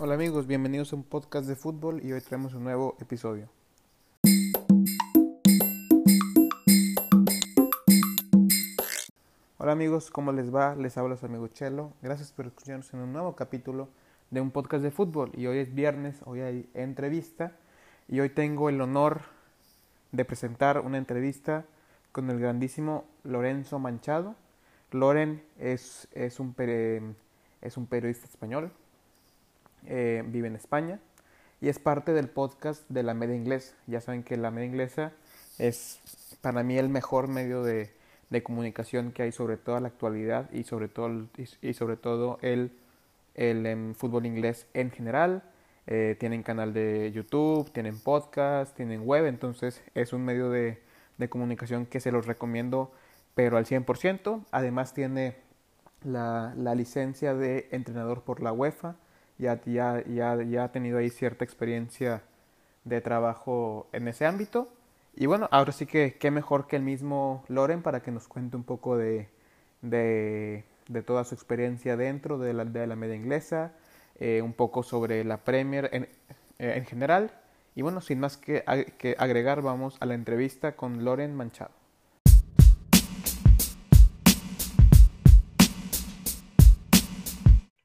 Hola amigos, bienvenidos a un podcast de fútbol y hoy traemos un nuevo episodio. Hola amigos, ¿cómo les va? Les habla su amigo Chelo. Gracias por escucharnos en un nuevo capítulo de un podcast de fútbol. Y hoy es viernes, hoy hay entrevista y hoy tengo el honor de presentar una entrevista con el grandísimo Lorenzo Manchado. Loren es, es, un, es un periodista español, eh, vive en España y es parte del podcast de la media inglesa. Ya saben que la media inglesa es para mí el mejor medio de, de comunicación que hay sobre toda la actualidad y sobre todo, y, sobre todo el, el em, fútbol inglés en general. Eh, tienen canal de YouTube, tienen podcast, tienen web, entonces es un medio de, de comunicación que se los recomiendo, pero al 100%. Además tiene la, la licencia de entrenador por la UEFA ya, ya, ya, ya ha tenido ahí cierta experiencia de trabajo en ese ámbito. Y bueno, ahora sí que qué mejor que el mismo Loren para que nos cuente un poco de, de, de toda su experiencia dentro de la, de la media inglesa, eh, un poco sobre la Premier en, eh, en general. Y bueno, sin más que, que agregar, vamos a la entrevista con Loren Manchado.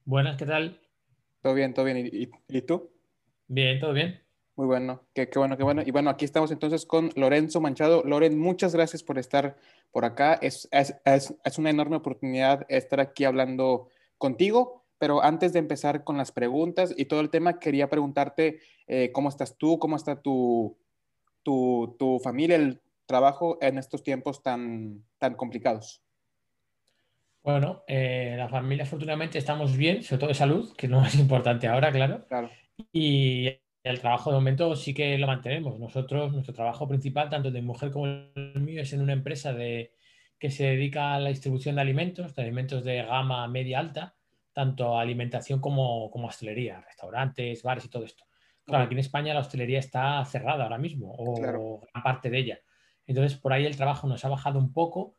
Buenas, ¿qué tal? Todo bien, todo bien. ¿Y, y tú? Bien, todo bien. Muy bueno, qué, qué, bueno, qué bueno. Y bueno, aquí estamos entonces con Lorenzo Manchado. Loren, muchas gracias por estar por acá. Es, es, es, es, una enorme oportunidad estar aquí hablando contigo. Pero antes de empezar con las preguntas y todo el tema, quería preguntarte eh, cómo estás tú, cómo está tu, tu, tu familia, el trabajo en estos tiempos tan, tan complicados. Bueno, eh, la familia afortunadamente estamos bien, sobre todo de salud, que es lo más importante ahora, claro. Claro. Y el trabajo de momento sí que lo mantenemos. Nosotros, nuestro trabajo principal, tanto de mujer como el mío, es en una empresa de, que se dedica a la distribución de alimentos, de alimentos de gama media alta, tanto alimentación como, como hostelería, restaurantes, bares y todo esto. Claro, aquí en España la hostelería está cerrada ahora mismo, o Claro. gran parte de ella. Entonces, por ahí el trabajo nos ha bajado un poco,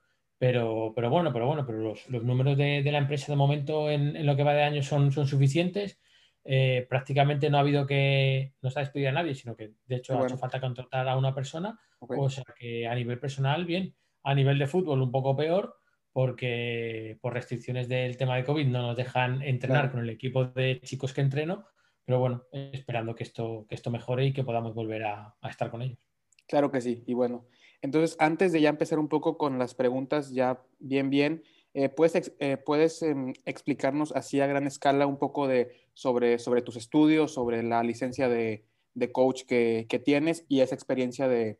pero, pero bueno, pero bueno, pero los, los números de, de, la empresa de momento en, en, lo que va de año son, son suficientes. Eh, prácticamente no ha habido que, no se ha despedido a nadie, sino que de hecho Qué ha bueno. hecho falta contratar a una persona. O sea que a nivel personal, bien. A nivel de fútbol, un poco peor, porque por restricciones del tema de COVID no nos dejan entrenar Claro. con el equipo de chicos que entreno. Pero bueno, esperando que esto, que esto mejore y que podamos volver a, a estar con ellos. Claro que sí. Y bueno, entonces antes de ya empezar un poco con las preguntas, ya bien, bien, eh, ¿puedes, eh, puedes em, explicarnos así a gran escala un poco de, sobre, sobre tus estudios, sobre la licencia de, de coach que, que tienes y esa experiencia de,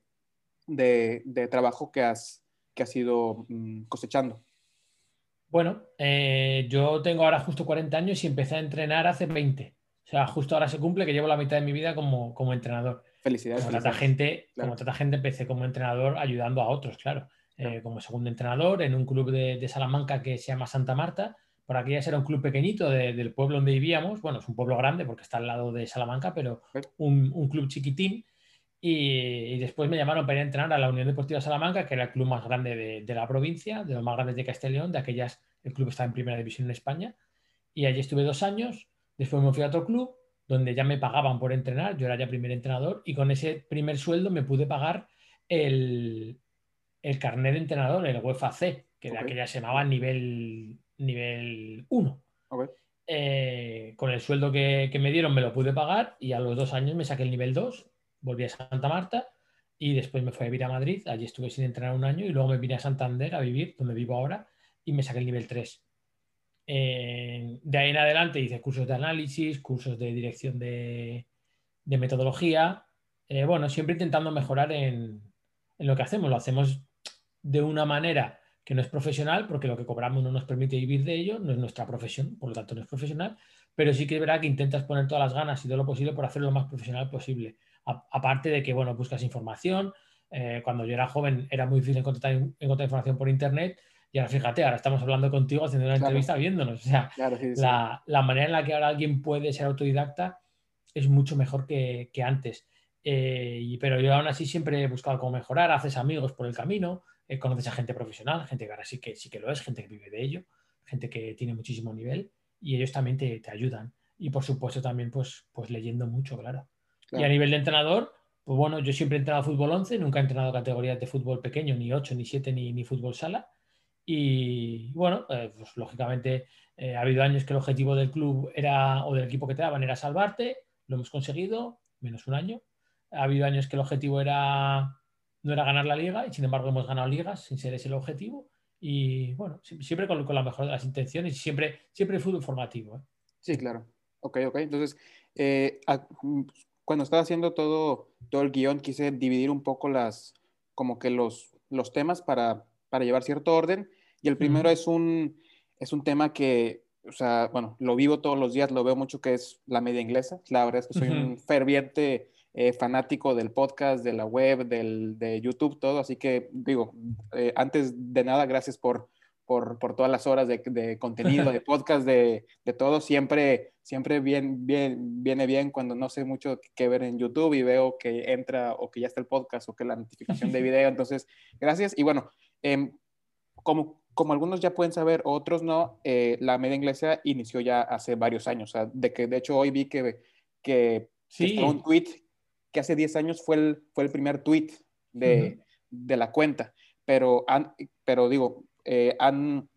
de, de trabajo que has, que has ido mm, cosechando? Bueno, eh, yo tengo ahora justo 40 años y empecé a entrenar hace 20. O sea, justo ahora se cumple que llevo la mitad de mi vida como, como entrenador. Felicidades. Como felicidades. gente, Claro. como tanta gente empecé como entrenador ayudando a otros, claro. Eh, Claro. como segundo entrenador en un club de, de Salamanca que se llama Santa Marta. Por aquí ya era un club pequeñito de- del pueblo donde vivíamos. Bueno, es un pueblo grande porque está al lado de Salamanca, pero un, un club chiquitín. Y, y después me llamaron para ir a entrenar a la Unión Deportiva Salamanca, que era el club más grande de, de la provincia, de los más grandes de Castellón, de aquellas, el club estaba en primera división en España. Y allí estuve dos años. Después me fui a otro club donde ya me pagaban por entrenar, yo era ya primer entrenador y con ese primer sueldo me pude pagar el, el carnet de entrenador, el UEFA C, que de Ok. aquella se llamaba nivel, nivel 1. Ok. Eh, con el sueldo que, que me dieron me lo pude pagar y a los dos años me saqué el nivel 2, volví a Santa Marta y después me fui a vivir a Madrid, allí estuve sin entrenar un año y luego me vine a Santander a vivir, donde vivo ahora, y me saqué el nivel 3. De ahí en adelante hice cursos de análisis, cursos de dirección de, metodología. Eh, bueno, siempre intentando mejorar en, lo que hacemos. Lo hacemos de una manera que no es profesional, porque lo que cobramos no nos permite vivir de ello, no es nuestra profesión, por lo tanto no es profesional, pero sí que es verdad que intentas poner todas las ganas y todo lo posible por hacerlo lo más profesional posible. Aparte de que, bueno, buscas información. Eh, cuando yo era joven era muy difícil encontrar, encontrar información por internet y ahora fíjate, ahora estamos hablando contigo haciendo una Claro. entrevista viéndonos. O sea, Claro, sí, sí. la, la, manera en la que ahora alguien puede ser autodidacta es mucho mejor que, que antes. Eh, y, pero yo aún así siempre he buscado cómo mejorar, haces amigos por el camino, eh, conoces a gente profesional, gente que ahora sí que, sí que lo es, gente que vive de ello, gente que tiene muchísimo nivel y ellos también te, te ayudan. y por supuesto también pues, pues leyendo mucho, claro. Y a nivel de entrenador, pues bueno, yo siempre he entrenado fútbol 11, nunca he entrenado categorías de fútbol pequeño, ni 8, ni 7, ni, ni fútbol sala. Y bueno, eh, pues lógicamente eh, ha habido años que el objetivo del club era, o del equipo que te daban era salvarte, lo hemos conseguido, menos un año. Ha habido años que el objetivo era no era ganar la liga y sin embargo hemos ganado ligas sin ser ese el objetivo. Y bueno, siempre con, con la mejor de las intenciones y siempre, siempre el fútbol formativo. ¿eh? Sí, claro. Ok, ok. Entonces, cuando estaba haciendo todo, todo el guion, quise dividir un poco las, como que los, los temas para, para llevar cierto orden. Y el primero es, un, es un tema que, o sea, bueno, lo vivo todos los días, lo veo mucho, que es la media inglesa. La verdad es que soy un ferviente eh, fanático del podcast, de la web, del, de YouTube, todo. Así que digo, eh, antes de nada, gracias por, por, por, todas las horas de, de contenido, de podcast, de, de, todo. Siempre, siempre bien, bien, viene bien cuando no sé mucho qué ver en YouTube y veo que entra o que ya está el podcast o que la notificación de video. Entonces, gracias. Y bueno, eh, como, como algunos ya pueden saber, otros no, eh, la media inglesa inició ya hace varios años. O sea, de que de hecho hoy vi que, que, sí. un tweet que hace 10 años fue el, fue el primer tweet de, de la cuenta. Pero, han, pero digo, eh, han,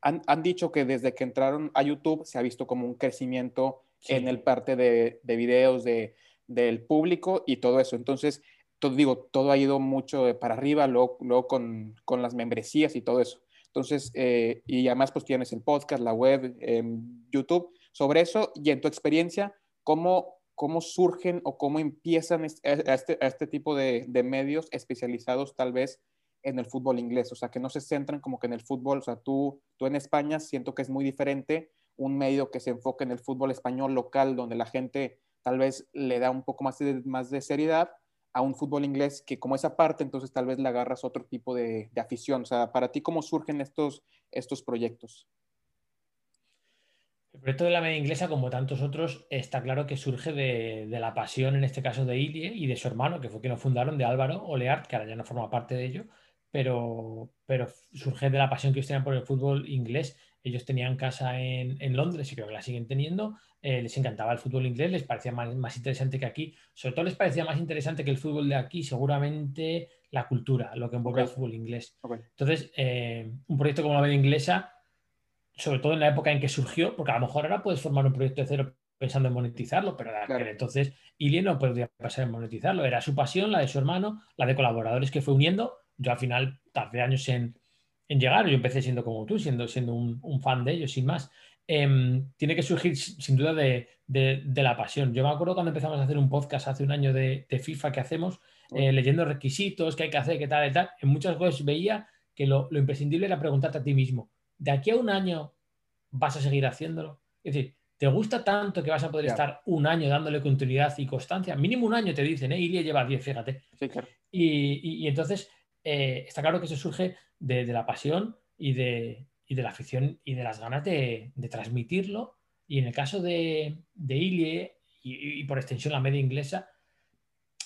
han, han, dicho que desde que entraron a YouTube se ha visto como un crecimiento sí. en el parte de, de videos de, del público y todo eso. Entonces, todo, digo, todo ha ido mucho para arriba, luego, luego con, con, las membresías y todo eso. Entonces, eh, y además pues tienes el podcast, la web, eh, YouTube, sobre eso y en tu experiencia, ¿cómo, cómo surgen o cómo empiezan a este, a este tipo de, de medios especializados tal vez en el fútbol inglés, o sea, que no se centran como que en el fútbol, o sea, tú, tú en España siento que es muy diferente un medio que se enfoque en el fútbol español local, donde la gente tal vez le da un poco más de, más de seriedad, a un fútbol inglés que como esa parte, entonces tal vez le agarras otro tipo de, afición. O sea, para ti, ¿cómo surgen estos, estos proyectos? El proyecto de la media inglesa, como tantos otros, está claro que surge de, de, la pasión, en este caso de Ilie y de su hermano, que fue quien lo fundaron, de Álvaro Oleart, que ahora ya no forma parte de ello, pero, pero surge de la pasión que ellos tenían por el fútbol inglés. Ellos tenían casa en, en Londres y creo que la siguen teniendo. Eh, les encantaba el fútbol inglés, les parecía más, más, interesante que aquí. Sobre todo les parecía más interesante que el fútbol de aquí, seguramente la cultura, lo que envuelve okay. el fútbol inglés. Okay. Entonces, eh, un proyecto como la media inglesa, sobre todo en la época en que surgió, porque a lo mejor ahora puedes formar un proyecto de cero pensando en monetizarlo, pero claro. entonces Ilie no podría pasar en monetizarlo. Era su pasión, la de su hermano, la de colaboradores que fue uniendo yo al final tardé años en, en llegar, yo empecé siendo como tú, siendo, siendo un, un fan de ellos, sin más. Eh, tiene que surgir sin duda de, de, de, la pasión. Yo me acuerdo cuando empezamos a hacer un podcast hace un año de, de FIFA que hacemos, eh, leyendo requisitos, qué hay que hacer, qué tal, y tal, en muchas cosas veía que lo, lo, imprescindible era preguntarte a ti mismo, ¿de aquí a un año vas a seguir haciéndolo? Es decir, ¿te gusta tanto que vas a poder claro. estar un año dándole continuidad y constancia? Mínimo un año te dicen, ¿eh? Ilia lleva 10, fíjate. Sí, claro. y, y, y entonces eh, está claro que eso surge de, de la pasión y de, y de, la afición y de las ganas de, de transmitirlo. Y en el caso de, Ilie y, y, por extensión la media inglesa,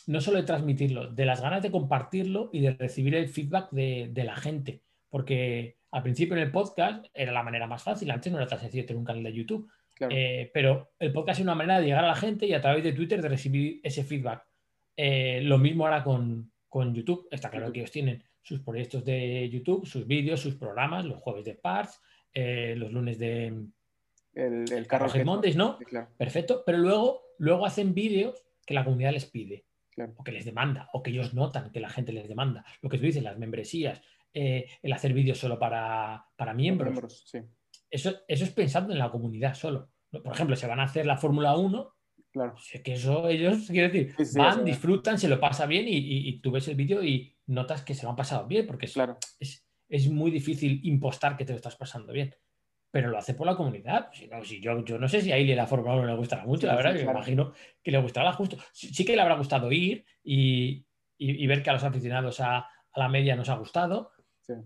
no solo de transmitirlo, de las ganas de compartirlo y de recibir el feedback de, de la gente. Porque al principio en el podcast era la manera más fácil, antes no era tan sencillo tener un canal de YouTube. Claro. Eh, pero el podcast es una manera de llegar a la gente y a través de Twitter de recibir ese feedback. Eh, lo mismo ahora con, con YouTube. Está claro que ellos tienen sus proyectos de YouTube, sus vídeos, sus programas, los jueves de Parts, eh, los lunes de el, el carro Mondays, ¿no? Claro. Perfecto. Pero luego, luego hacen vídeos que la comunidad les pide. Claro. O que les demanda, o que ellos notan que la gente les demanda. Lo que tú dices, las membresías, eh, el hacer vídeos solo para, para miembros. miembros sí. eso, eso es pensando en la comunidad solo. Por ejemplo, se van a hacer la Fórmula 1 Claro. Es que eso ellos, quiero decir, sí, sí, van, disfrutan, se lo pasan bien y, y, y, tú ves el vídeo y notas que se lo han pasado bien, porque es, claro. es, es, muy difícil impostar que te lo estás pasando bien. Pero lo hace por la comunidad. Si no, si yo, yo no sé si a Aile la Fórmula 1 le gustará mucho, sí, la verdad, claro. me imagino que le gustará justo. Sí, que le habrá gustado ir y, y, ver que a los aficionados a, a la media nos ha gustado.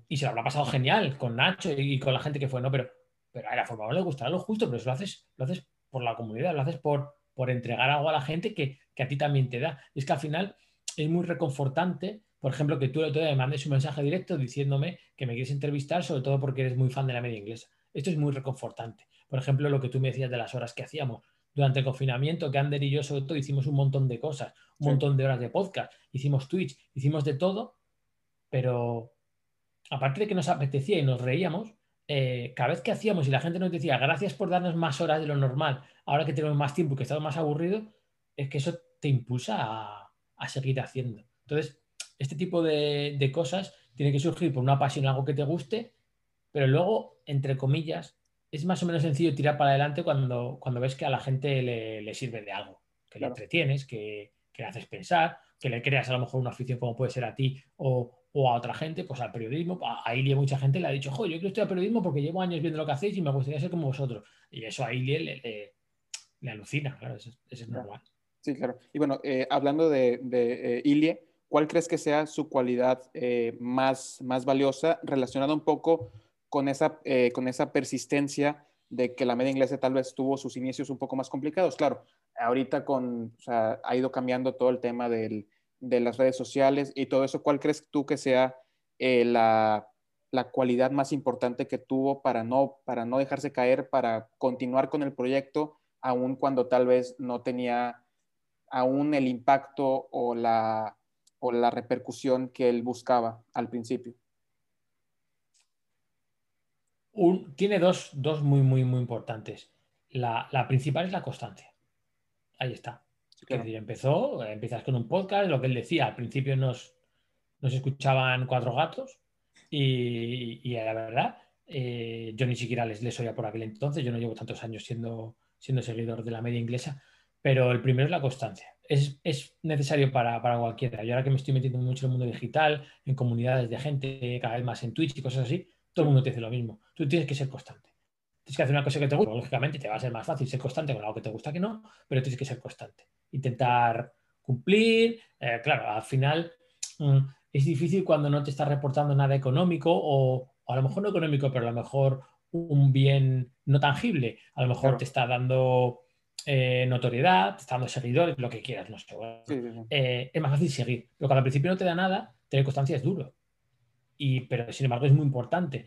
Y se lo habrá pasado genial con Nacho y con la gente que fue, ¿no? Pero, pero a la Fórmula 1 le gustará lo justo, pero eso lo haces, lo haces por la comunidad, lo haces por, por entregar algo a la gente que, que, a ti también te da. Y es que al final es muy reconfortante, por ejemplo, que tú el otro día me mandes un mensaje directo diciéndome que me quieres entrevistar, sobre todo porque eres muy fan de la media inglesa. Esto es muy reconfortante. Por ejemplo, lo que tú me decías de las horas que hacíamos. durante el confinamiento, que Ander y yo sobre todo hicimos un montón de cosas, un montón de horas de podcast, hicimos Twitch, hicimos de todo, pero aparte de que nos apetecía y nos reíamos, eh, cada vez que hacíamos y la gente nos decía gracias por darnos más horas de lo normal, ahora que tenemos más tiempo y que estamos más aburridos, es que eso te impulsa a, seguir haciendo. Entonces, este tipo de, cosas tiene que surgir por una pasión, algo que te guste, pero luego, entre comillas, es más o menos sencillo tirar para adelante cuando, cuando ves que a la gente le, sirve de algo, que le entretienes, que, que, le haces pensar, que le creas a lo mejor una afición como puede ser a ti o, o a otra gente, pues al periodismo. A Ilie mucha gente le ha dicho, jo, yo quiero estudiar periodismo porque llevo años viendo lo que hacéis y me gustaría ser como vosotros. Y eso a Ilie le, alucina, claro, eso, es normal. Sí, claro. Y bueno, eh, hablando de, de eh, Ilie, ¿cuál crees que sea su cualidad eh, más, más valiosa relacionada un poco con esa, con esa persistencia de que la media inglesa tal vez tuvo sus inicios un poco más complicados? Claro, ahorita con, o sea, ha ido cambiando todo el tema del de las redes sociales y todo eso, ¿cuál crees tú que sea eh, la, cualidad más importante que tuvo para no, para no dejarse caer, para continuar con el proyecto, aun cuando tal vez no tenía aún el impacto o la, o la repercusión que él buscaba al principio? tiene dos, muy, muy, muy importantes. La, la principal es la constancia. Ahí está empezó, empiezas con un podcast, lo que él decía, al principio nos, nos escuchaban cuatro gatos y, y la verdad, eh, yo ni siquiera les, les oía por aquel entonces, yo no llevo tantos años siendo, siendo seguidor de la media inglesa, pero el primero es la constancia. Es, es necesario para, para, cualquiera. Yo ahora que me estoy metiendo mucho en el mundo digital, en comunidades de gente, cada vez más en Twitch y cosas así, todo el mundo te dice lo mismo. Tú tienes que ser constante. Tienes que hacer una cosa que te gusta. Lógicamente te va a ser más fácil ser constante con algo que te gusta que no, pero tienes que ser constante intentar cumplir. Eh, claro, al final mm, es difícil cuando no te está reportando nada económico o, a lo mejor no económico, pero a lo mejor un bien no tangible. A lo mejor te está dando eh, notoriedad, te está dando seguidores, lo que quieras, no sé. Eh, es más fácil seguir. Pero cuando al principio no te da nada, tener constancia es duro. Y, pero sin embargo es muy importante.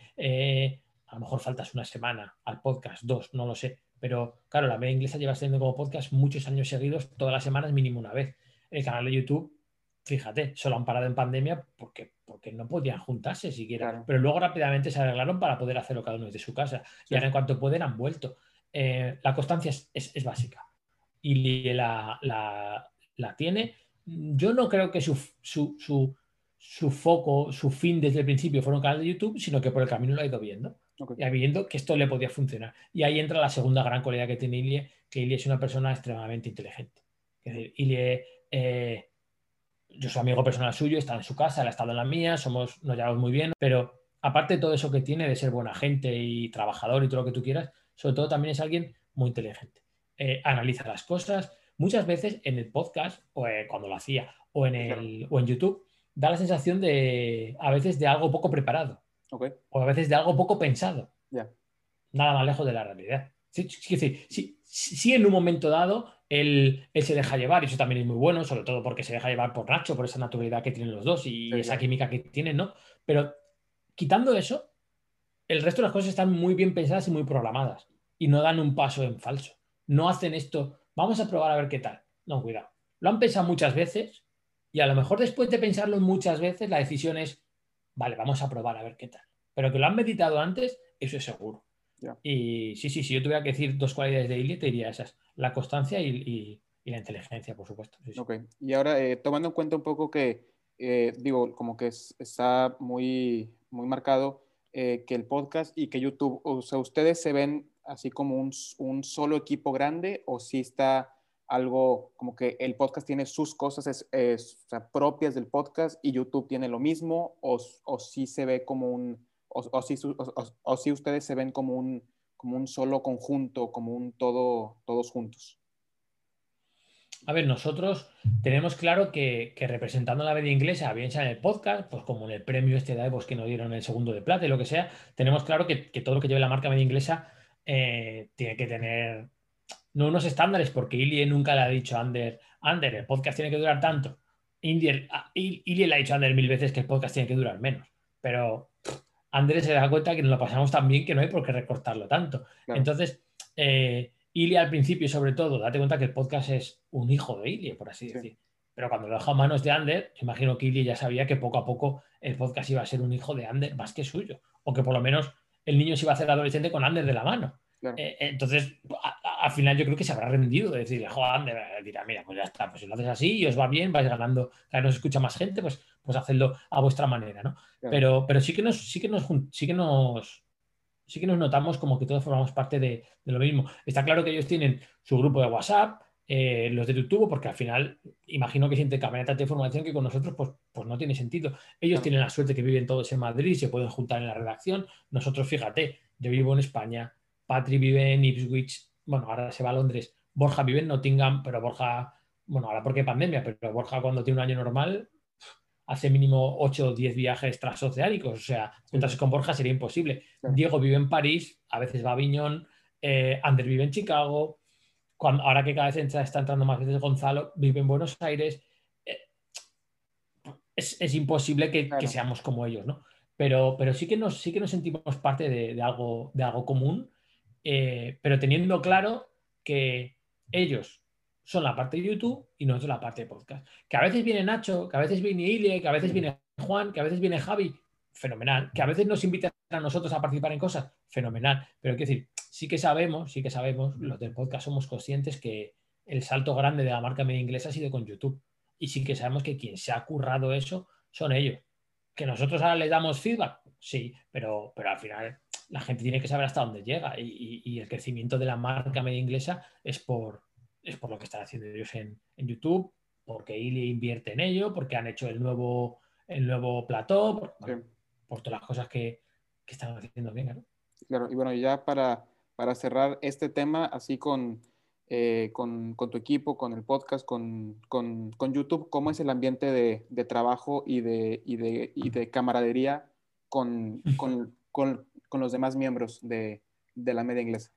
A lo mejor faltas una semana al podcast, dos, no lo sé. Pero claro, la media inglesa lleva siendo como podcast muchos años seguidos, todas las semanas mínimo una vez. El canal de YouTube, fíjate, solo han parado en pandemia porque, porque no podían juntarse siquiera. Pero luego rápidamente se arreglaron para poder hacerlo cada uno desde su casa. Y ahora en cuanto pueden han vuelto. Eh, la constancia es, básica. Y la, la, tiene. Yo no creo que su, su, su, su, foco, su fin desde el principio fuera un canal de YouTube, sino que por el camino lo ha ido viendo. Ya viendo que esto le podía funcionar. Y ahí entra la segunda gran cualidad que tiene Ilie, que Ilie es una persona extremadamente inteligente. Es decir, Ilie, eh, yo soy amigo personal suyo, está en su casa, él ha estado en la mía, somos, nos llevamos muy bien, pero aparte de todo eso que tiene de ser buena gente y trabajador y todo lo que tú quieras, sobre todo también es alguien muy inteligente. Eh, analiza las cosas. Muchas veces en el podcast, o eh, cuando lo hacía, o en, el, o en YouTube, da la sensación de, a veces, de algo poco preparado. O a veces de algo poco pensado. Nada más lejos de la realidad. Sí, sí, en un momento dado él, se deja llevar, y eso también es muy bueno, sobre todo porque se deja llevar por Nacho, por esa naturalidad que tienen los dos y esa química que tienen, ¿no? Pero quitando eso, el resto de las cosas están muy bien pensadas y muy programadas y no dan un paso en falso. No hacen esto, vamos a probar a ver qué tal. No, cuidado. Lo han pensado muchas veces y a lo mejor después de pensarlo muchas veces, la decisión es vale, vamos a probar a ver qué tal. Pero que lo han meditado antes, eso es seguro. Y sí, sí, si yo tuviera que decir dos cualidades de Ili, te diría esas, la constancia y, la inteligencia, por supuesto. ok, y ahora eh, tomando en cuenta un poco que, eh, digo, como que está muy, muy marcado eh, que el podcast y que YouTube, o sea, ¿ustedes se ven así como un, un solo equipo grande o si está algo como que el podcast tiene sus cosas propias del podcast y YouTube tiene lo mismo o, o si se ve como un, o, si, o, si ustedes se ven como un, como un solo conjunto, como un todo, todos juntos. A ver, nosotros tenemos claro que, representando la media inglesa, bien sea en el podcast, pues como en el premio este de Evos que nos dieron el segundo de plata y lo que sea, tenemos claro que, todo lo que lleve la marca media inglesa eh, tiene que tener no unos estándares, porque Ilie nunca le ha dicho a Ander, Ander, el podcast tiene que durar tanto. Ah, Ilie le ha dicho a Ander mil veces que el podcast tiene que durar menos, pero Ander se da cuenta que nos lo pasamos tan bien que no hay por qué recortarlo tanto. Entonces, eh, Ili al principio, sobre todo, date cuenta que el podcast es un hijo de Ili, por así decir. Pero cuando lo dejó a manos de Ander, imagino que Ili ya sabía que poco a poco el podcast iba a ser un hijo de Ander más que suyo. O que por lo menos el niño se iba a hacer adolescente con Ander de la mano. Eh, entonces, al final yo creo que se habrá rendido de decirle, joder, dirá, mira, pues ya está, pues si lo haces así y os va bien, vais ganando, cada vez nos escucha más gente, pues, pues hacedlo a vuestra manera, ¿no? Pero, pero sí que nos, sí que nos, sí que nos, sí que nos notamos como que todos formamos parte de, lo mismo. Está claro que ellos tienen su grupo de WhatsApp, eh, los de YouTube, porque al final imagino que sienten intercambian tanta información que con nosotros pues, pues no tiene sentido. Ellos tienen la suerte que viven todos en Madrid, se pueden juntar en la redacción. Nosotros, fíjate, yo vivo en España, Patri vive en Ipswich, bueno, ahora se va a Londres, Borja vive en Nottingham, pero Borja, bueno, ahora porque pandemia, pero Borja cuando tiene un año normal hace mínimo 8 o 10 viajes transoceánicos, o sea, juntarse con Borja sería imposible. Diego vive en París, a veces va a Aviñón, eh, Ander vive en Chicago, cuando, ahora que cada vez está entrando más veces Gonzalo, vive en Buenos Aires. Eh, es, imposible que, seamos como ellos, ¿no? Pero, pero sí, que nos, sí que nos sentimos parte de, algo, de algo común, eh, pero teniendo claro que ellos son la parte de YouTube y nosotros la parte de podcast. Que a veces viene Nacho, que a veces viene Ile, que a veces viene Juan, que a veces viene Javi, fenomenal. Que a veces nos invitan a nosotros a participar en cosas, fenomenal. Pero quiero decir, sí que sabemos, sí que sabemos, los del podcast somos conscientes que el salto grande de la marca media inglesa ha sido con YouTube. Y sí que sabemos que quien se ha currado eso son ellos. Que nosotros ahora les damos feedback, sí, pero, pero al final la gente tiene que saber hasta dónde llega. y el crecimiento de la marca media inglesa es por, es por lo que están haciendo ellos en, YouTube, porque Ili invierte en ello, porque han hecho el nuevo, el nuevo plató, por, todas las cosas que, están haciendo bien. Claro, y bueno, ya para, para cerrar este tema, así con, eh, con, tu equipo, con el podcast, con, YouTube, ¿cómo es el ambiente de, trabajo y de, y de, y de camaradería con, los demás miembros de, de la media inglesa?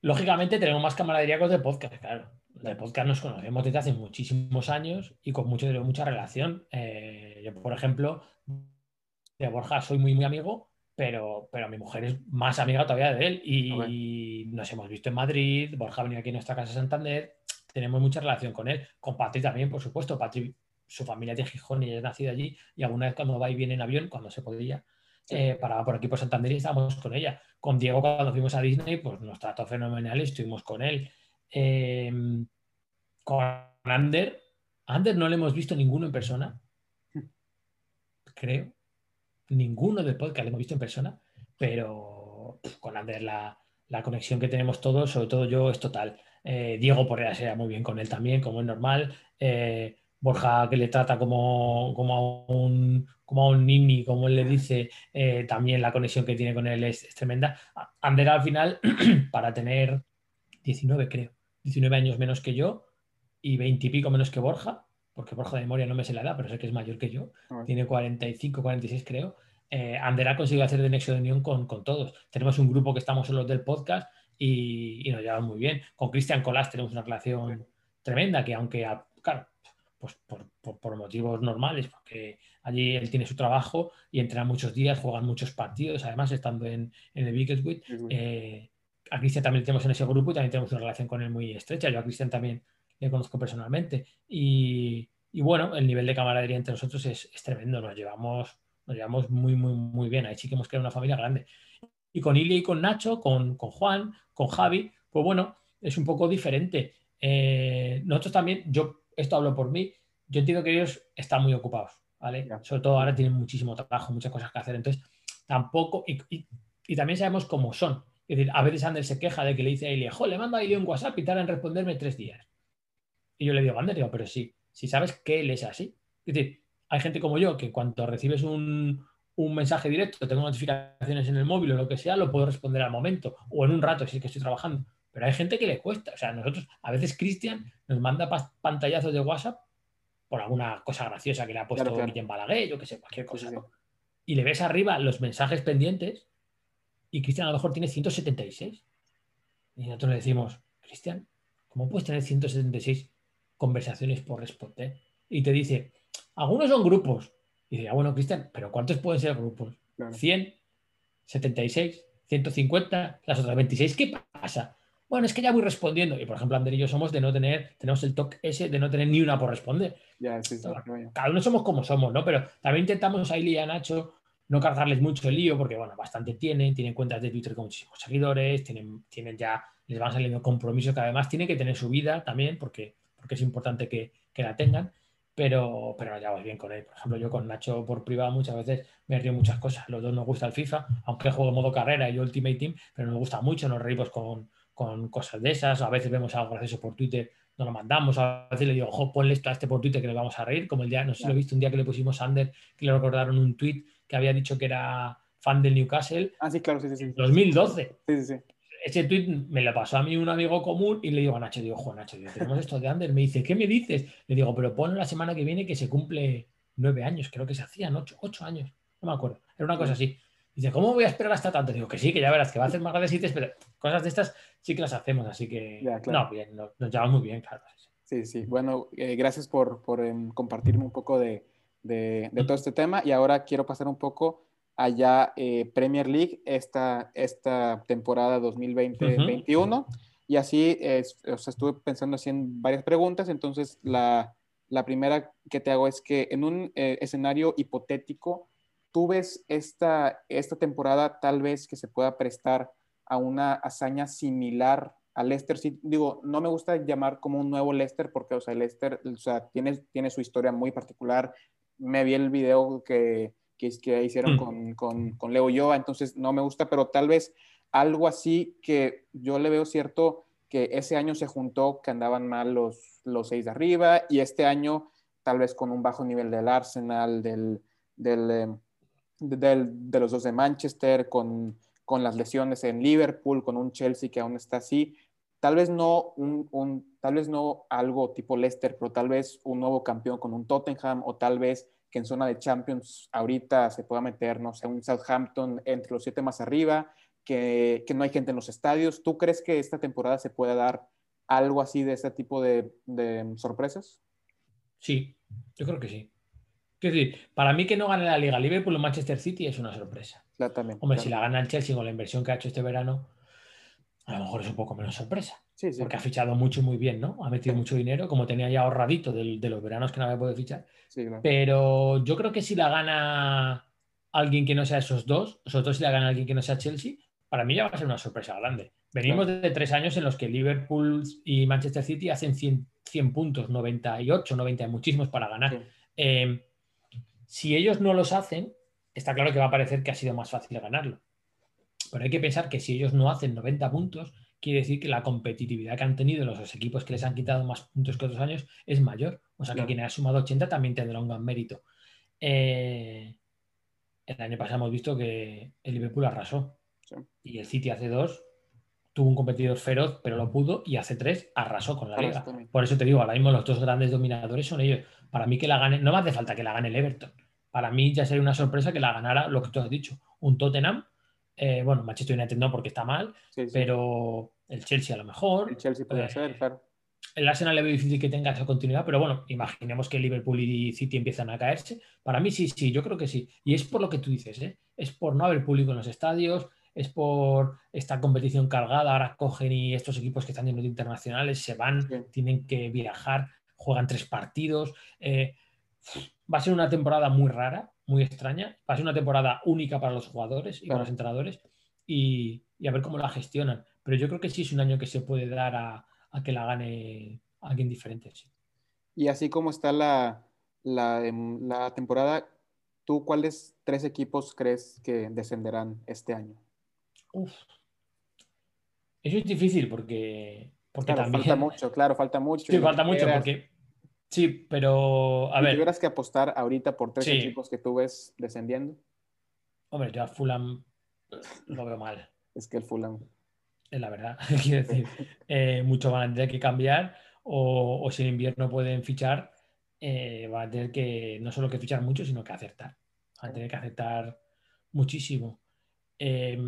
Lógicamente tenemos más camaradería con el podcast, claro. De podcast nos conocemos desde hace muchísimos años y con mucho, mucha relación. Eh, yo, por ejemplo, de Borja soy muy, muy amigo, pero, pero mi mujer es más amiga todavía de él y nos hemos visto en Madrid. Borja ha venido aquí a nuestra casa Santander. Tenemos mucha relación con él. Con Patri también, por supuesto. Patri, su familia es de Gijón y es nacida allí. Y alguna vez cuando va y viene en avión, cuando se podía, eh, para por aquí por Santander y estábamos con ella. Con Diego cuando fuimos a Disney, pues nos trató fenomenal y estuvimos con él. Eh, con Ander, Ander no le hemos visto ninguno en persona, creo. Ninguno del podcast le hemos visto en persona, pero con Ander la, conexión que tenemos todos, sobre todo yo, es total. Eh, Diego por ella sea muy bien con él también, como es normal. Borja que le trata como, como, a, un, como a un nini, como él le dice, eh, también la conexión que tiene con él es, tremenda. Ander al final, para tener 19 creo, 19 años menos que yo y 20 y pico menos que Borja, porque Borja de memoria no me sé la edad, pero sé que es mayor que yo, ah, tiene 45, 46 creo, eh, Ander ha conseguido hacer de nexo de unión con, con, todos. Tenemos un grupo que estamos en los del podcast y, nos llevamos muy bien. Con Cristian Colás tenemos una relación tremenda, que aunque, pues por, motivos normales, porque allí él tiene su trabajo y entrena muchos días, juegan muchos partidos, además estando en, el Big eh, a Cristian también tenemos en ese grupo y también tenemos una relación con él muy estrecha. Yo a Cristian también le conozco personalmente. Y, bueno, el nivel de camaradería entre nosotros es, tremendo, nos llevamos, nos llevamos muy, muy, muy bien. Ahí sí que hemos creado una familia grande. Y con Ilia y con Nacho, con, Juan, con Javi, pues bueno, es un poco diferente. Eh, nosotros también, yo esto hablo por mí, yo entiendo que ellos están muy ocupados, ¿vale? Sobre todo ahora tienen muchísimo trabajo, muchas cosas que hacer, entonces tampoco, y, también sabemos cómo son. Es decir, a veces Ander se queja de que le dice a Elia, jo, le manda a Elia un WhatsApp y tarda en responderme tres días. Y yo le digo, Ander, digo, pero sí, si sabes que él es así. Es decir, hay gente como yo que cuando recibes un, un mensaje directo, tengo notificaciones en el móvil o lo que sea, lo puedo responder al momento o en un rato si es que estoy trabajando. Pero hay gente que le cuesta. O sea, nosotros, a veces Cristian nos manda pantallazos de WhatsApp por alguna cosa graciosa que le ha puesto Guillem Balaguer, yo que sé, cualquier cosa. Y le ves arriba los mensajes pendientes y Cristian a lo mejor tiene 176. Y nosotros le decimos, Cristian, ¿cómo puedes tener 176 conversaciones por responder? Y te dice, algunos son grupos. Y dice, ah, bueno, Cristian, pero ¿cuántos pueden ser grupos? ¿100? ¿76? 150, las otras 26, ¿qué pasa? Bueno, es que ya voy respondiendo. Y por ejemplo, Ander y yo somos de no tener, tenemos el toque ese de no tener ni una por responder. Ya, sí, sí, Cada uno somos como somos, ¿no? Pero también intentamos a Ili y a Nacho no cargarles mucho el lío, porque bueno, bastante tienen, tienen cuentas de Twitter con muchísimos seguidores, tienen, tienen ya, les van saliendo compromisos que además tienen que tener su vida también, porque, porque es importante que, que la tengan pero, pero nos llevamos bien con él. Por ejemplo, yo con Nacho por privado muchas veces me río muchas cosas. Los dos nos gusta el FIFA, aunque juego modo carrera y yo Ultimate Team, pero nos gusta mucho, nos reímos con, con cosas de esas. A veces vemos algo gracioso por Twitter, nos lo mandamos. A veces le digo, ojo, ponle esto a este por Twitter que le vamos a reír. Como el día, no sé si lo he visto un día que le pusimos a Ander, que le recordaron un tweet que había dicho que era fan del Newcastle. Ah, sí, claro, sí, sí. sí. 2012. Sí, sí, sí ese tweet me lo pasó a mí un amigo común y le digo a Nacho, digo, Juan Nacho, tenemos esto de Ander. Me dice, ¿qué me dices? Le digo, pero pon la semana que viene que se cumple nueve años, creo que se hacían ocho, ocho años, no me acuerdo. Era una cosa así. Dice, ¿cómo voy a esperar hasta tanto? Digo, que sí, que ya verás, que va a hacer más grandes pero cosas de estas sí que las hacemos, así que no, bien, nos, llevamos muy bien, claro. Sí, sí. Bueno, eh, gracias por, por em, compartirme un poco de, de, de todo este tema y ahora quiero pasar un poco allá eh, Premier League esta, esta temporada 2020-21. Y así estuve pensando así en varias preguntas. Entonces, la, la primera que te hago es que en un eh, escenario hipotético, ¿tú ves esta, esta temporada tal vez que se pueda prestar a una hazaña similar a Leicester City? Digo, no me gusta llamar como un nuevo Leicester porque, o sea, Leicester o sea, tiene, tiene su historia muy particular. Me vi el video que que, que hicieron mm. con, con, con, Leo Yoa, entonces no me gusta, pero tal vez algo así que yo le veo cierto que ese año se juntó que andaban mal los, los seis de arriba y este año tal vez con un bajo nivel del Arsenal, del, del, del de los dos de Manchester, con, con, las lesiones en Liverpool, con un Chelsea que aún está así. Tal vez no un, un, tal vez no algo tipo Leicester, pero tal vez un nuevo campeón con un Tottenham o tal vez que en zona de Champions ahorita se pueda meter, no sé, un Southampton entre los siete más arriba, que, que, no hay gente en los estadios. ¿Tú crees que esta temporada se puede dar algo así de este tipo de, de sorpresas? Sí, yo creo que sí. Quiero decir, para mí que no gane la Liga Liverpool o Manchester City es una sorpresa. Exactamente. Hombre, si la gana el Chelsea con la inversión que ha hecho este verano, a lo mejor es un poco menos sorpresa. Sí, sí. Porque ha fichado mucho muy bien, ¿no? Ha metido mucho dinero, como tenía ya ahorradito de, de los veranos que no había podido fichar. Pero yo creo que si la gana alguien que no sea esos dos, sobre todo si la gana alguien que no sea Chelsea, para mí ya va a ser una sorpresa grande. Venimos de tres años en los que Liverpool y Manchester City hacen 100, 100 puntos, 98, 90, muchísimos para ganar. Eh, si ellos no los hacen, está claro que va a parecer que ha sido más fácil ganarlo. Pero hay que pensar que si ellos no hacen 90 puntos, quiere decir que la competitividad que han tenido los equipos que les han quitado más puntos que otros años es mayor. O sea que quien haya sumado 80 también tendrá un gran mérito. Eh, el año pasado hemos visto que el Liverpool arrasó. Y el City hace dos tuvo un competidor feroz, pero lo pudo, y hace tres arrasó con la liga. Por eso te digo, ahora mismo los dos grandes dominadores son ellos. Para mí que la gane, no me hace falta que la gane el Everton. Para mí ya sería una sorpresa que la ganara lo que tú has dicho, un Tottenham eh, bueno, Manchester United no porque está mal, pero el Chelsea a lo mejor. El Chelsea puede eh, ser, claro. El Arsenal le veo difícil que tenga esa continuidad, pero bueno, imaginemos que Liverpool y City empiezan a caerse. Para mí sí, sí, yo creo que sí. Y es por lo que tú dices, ¿eh? es por no haber público en los estadios, es por esta competición cargada. Ahora cogen y estos equipos que están llenos de internacionales se van, tienen que viajar, juegan tres partidos. va a ser una temporada muy rara, muy extraña. Va a ser una temporada única para los jugadores y para los entrenadores y, a ver cómo la gestionan. Pero yo creo que sí es un año que se puede dar a, que la gane alguien diferente. Y así como está la, em, la, temporada, ¿tú cuáles tres equipos crees que descenderán este año? Uf. Eso es difícil porque, porque también... falta mucho, claro, falta mucho. Sí, falta mucho porque Sí, pero a ver. Tuvieras que apostar ahorita por tres equipos que tú ves descendiendo. Hombre, yo a Fulham lo veo mal. Es que el Fulham. Es la verdad, quiero decir. Eh, mucho van a tener que cambiar o, si en invierno pueden fichar, eh, van a tener que no solo que fichar mucho, sino que acertar. Van a tener que acertar muchísimo. Eh,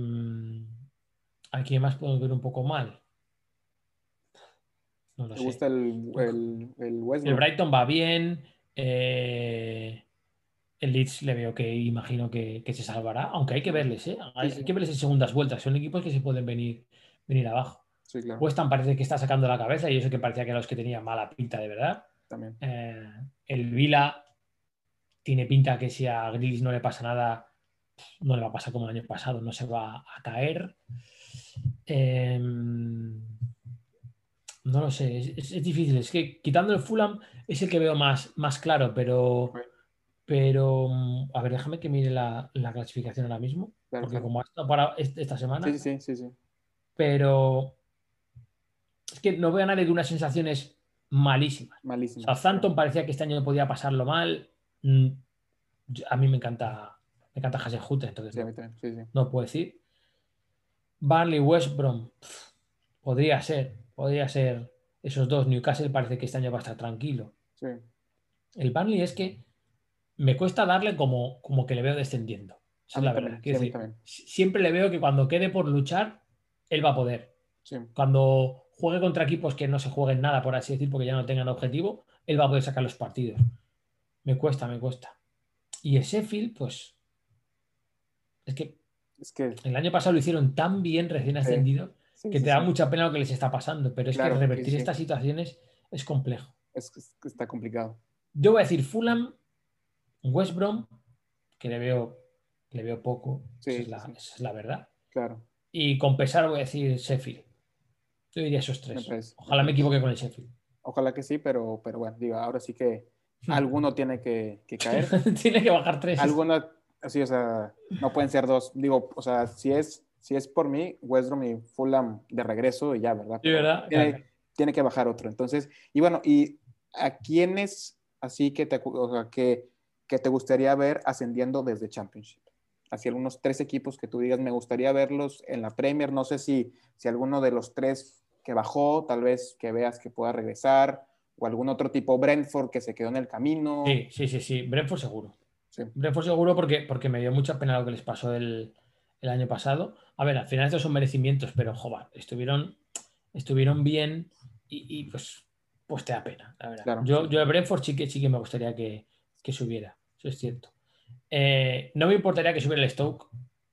¿A quién más podemos ver un poco mal? No gusta el, el, el, Brighton va bien. Eh, el Leeds le veo que imagino que, se salvará, aunque hay que verles, ¿eh? hay, que verles en segundas vueltas. Son equipos que se pueden venir, venir abajo. Sí, claro. West parece que está sacando la cabeza y eso que parecía que eran los que tenían mala pinta de verdad. También. Eh, el Vila tiene pinta que si a Grillis no le pasa nada, no le va a pasar como el año pasado, no se va a caer. Em, no lo sé, es, difícil. Es que quitando el Fulham es el que veo más, más claro, pero, pero mm, a ver, déjame que mire la, clasificación ahora mismo, porque como ha estado para esta semana. Sí, sí, sí, sí. Pero es que no veo a nadie de unas sensaciones malísimas. Malísimas. Southampton parecía que este año no podía pasarlo mal. Mm, a mí me encanta, me encanta entonces no, puedo decir. Barley, West Brom, podría ser, podría ser esos dos. Newcastle parece que este año va a estar tranquilo. El Barley es que me cuesta darle como, como que le veo descendiendo. la verdad. siempre le veo que cuando quede por luchar, él va a poder. Cuando juegue contra equipos que no se jueguen nada, por así decir, porque ya no tengan objetivo, él va a poder sacar los partidos. Me cuesta, me cuesta. Y el Sheffield, pues. Es que, es que el año pasado lo hicieron tan bien recién ascendido que te da mucha pena lo que les está pasando. Pero es que revertir estas situaciones es complejo. Es, está complicado. Yo voy a decir Fulham, West Brom, que le veo, le veo poco. es la, esa es la verdad. Claro. Y con pesar voy a decir Sheffield. Yo diría esos tres. Ojalá me equivoque con el Sheffield. Ojalá que sí, pero, pero bueno, digo, ahora sí que alguno tiene que, caer. tiene que bajar tres. Alguno, así, o sea, no pueden ser dos. Digo, o sea, si es, si es por mí, West Brom y Fulham de regreso y ya, ¿verdad? Sí, ¿verdad? Tiene, que bajar otro. Entonces, y bueno, ¿y a quiénes así que te, o sea, que, que te gustaría ver ascendiendo desde Championship? Así algunos tres equipos que tú digas, me gustaría verlos en la Premier. No sé si, si alguno de los tres que bajó, tal vez que veas que pueda regresar o algún otro tipo, Brentford que se quedó en el camino. Sí, sí, sí, sí, Brentford seguro. Brentford seguro porque, porque me dio mucha pena lo que les pasó el, año pasado. A ver, al final estos son merecimientos, pero joder, estuvieron, estuvieron bien y, pues, pues te da pena, la verdad. yo, yo el Brentford sí que, sí que me gustaría que, que subiera, eso es cierto. Eh, no me importaría que subiera el Stoke,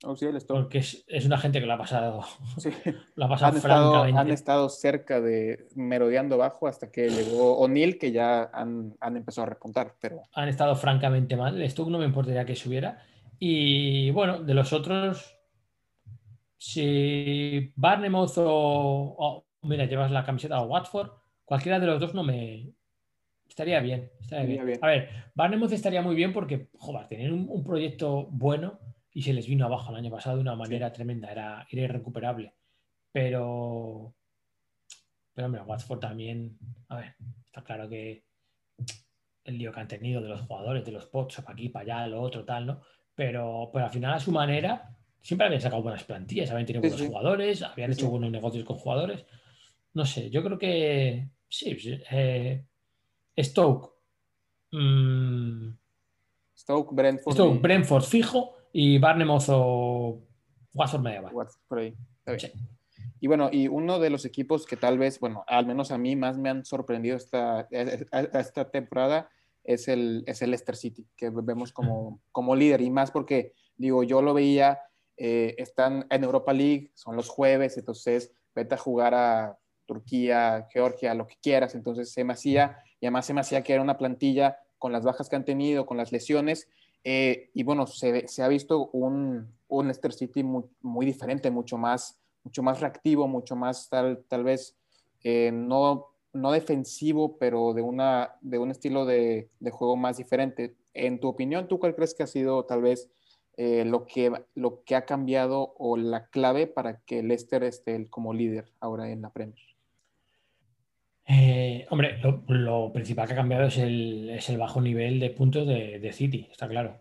Oh, Porque es, una gente que lo ha pasado. Lo ha pasado han, estado, han estado cerca de merodeando abajo hasta que llegó O'Neill, que ya han, empezado a repuntar. Pero... Han estado francamente mal. El Stoke no me importaría que subiera. Y bueno, de los otros, si Barnemouth o, mira, llevas la camiseta o Watford, cualquiera de los dos no me. Estaría bien. Estaría bien. A ver, Barnemouth estaría muy bien porque, joder, tener un proyecto bueno y se les vino abajo el año pasado de una manera tremenda, era, irrecuperable. Pero, pero hombre, Watford también, a ver, está claro que el lío que han tenido de los jugadores, de los pots, para aquí, para allá, lo otro, tal, ¿no? Pero, pero al final, a su manera, siempre habían sacado buenas plantillas, habían tenido buenos jugadores, habían hecho buenos negocios con jugadores. No sé, yo creo que sí, eh, Stoke. Mm, Stoke, Brentford. Stoke, Brentford fijo y Barnemouth o Watford Medieval. por ahí. Y bueno, y uno de los equipos que tal vez, bueno, al menos a mí más me han sorprendido esta, esta temporada es el, es el Leicester City, que vemos como, como líder y más porque, digo, yo lo veía, eh, están en Europa League, son los jueves, entonces vete a jugar a Turquía, Georgia, lo que quieras, entonces se me hacía, y además se me hacía que era una plantilla con las bajas que han tenido, con las lesiones, eh, y bueno, se, se, ha visto un, un Leicester City muy, muy, diferente, mucho más, mucho más reactivo, mucho más tal, tal vez eh, no, no defensivo, pero de, una, de un estilo de, de, juego más diferente. En tu opinión, ¿tú cuál crees que ha sido tal vez eh, lo, que, lo que ha cambiado o la clave para que Leicester esté como líder ahora en la Premier? Eh, hombre, lo, principal que ha cambiado es el, es el bajo nivel de puntos de, City, está claro.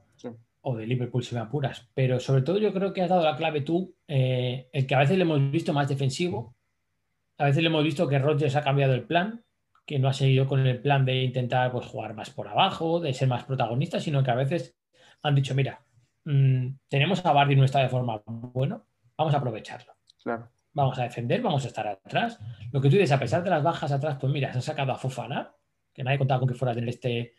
O de Liverpool si me apuras. Pero sobre todo yo creo que has dado la clave tú, eh, el que a veces le hemos visto más defensivo, a veces le hemos visto que Rodgers ha cambiado el plan, que no ha seguido con el plan de intentar pues, jugar más por abajo, de ser más protagonista, sino que a veces han dicho, mira, mm, tenemos a Bardi no está de forma bueno, vamos a aprovecharlo. Claro vamos a defender, vamos a estar atrás. Lo que tú dices, a pesar de las bajas atrás, pues mira, se han sacado a Fofana, que nadie contaba con que fuera a tener este,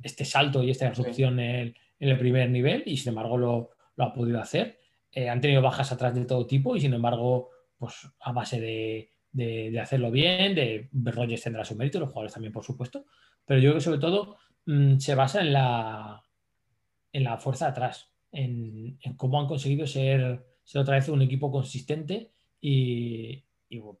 este salto y esta erupción en, en el primer nivel y sin embargo lo, ha podido hacer. Eh, han tenido bajas atrás de todo tipo y sin embargo, pues a base de, hacerlo bien, de Rogers tendrá su mérito, los jugadores también, por supuesto, pero yo creo que sobre todo mm, se basa en la, en la fuerza atrás, en, cómo han conseguido ser, ser, otra vez un equipo consistente y,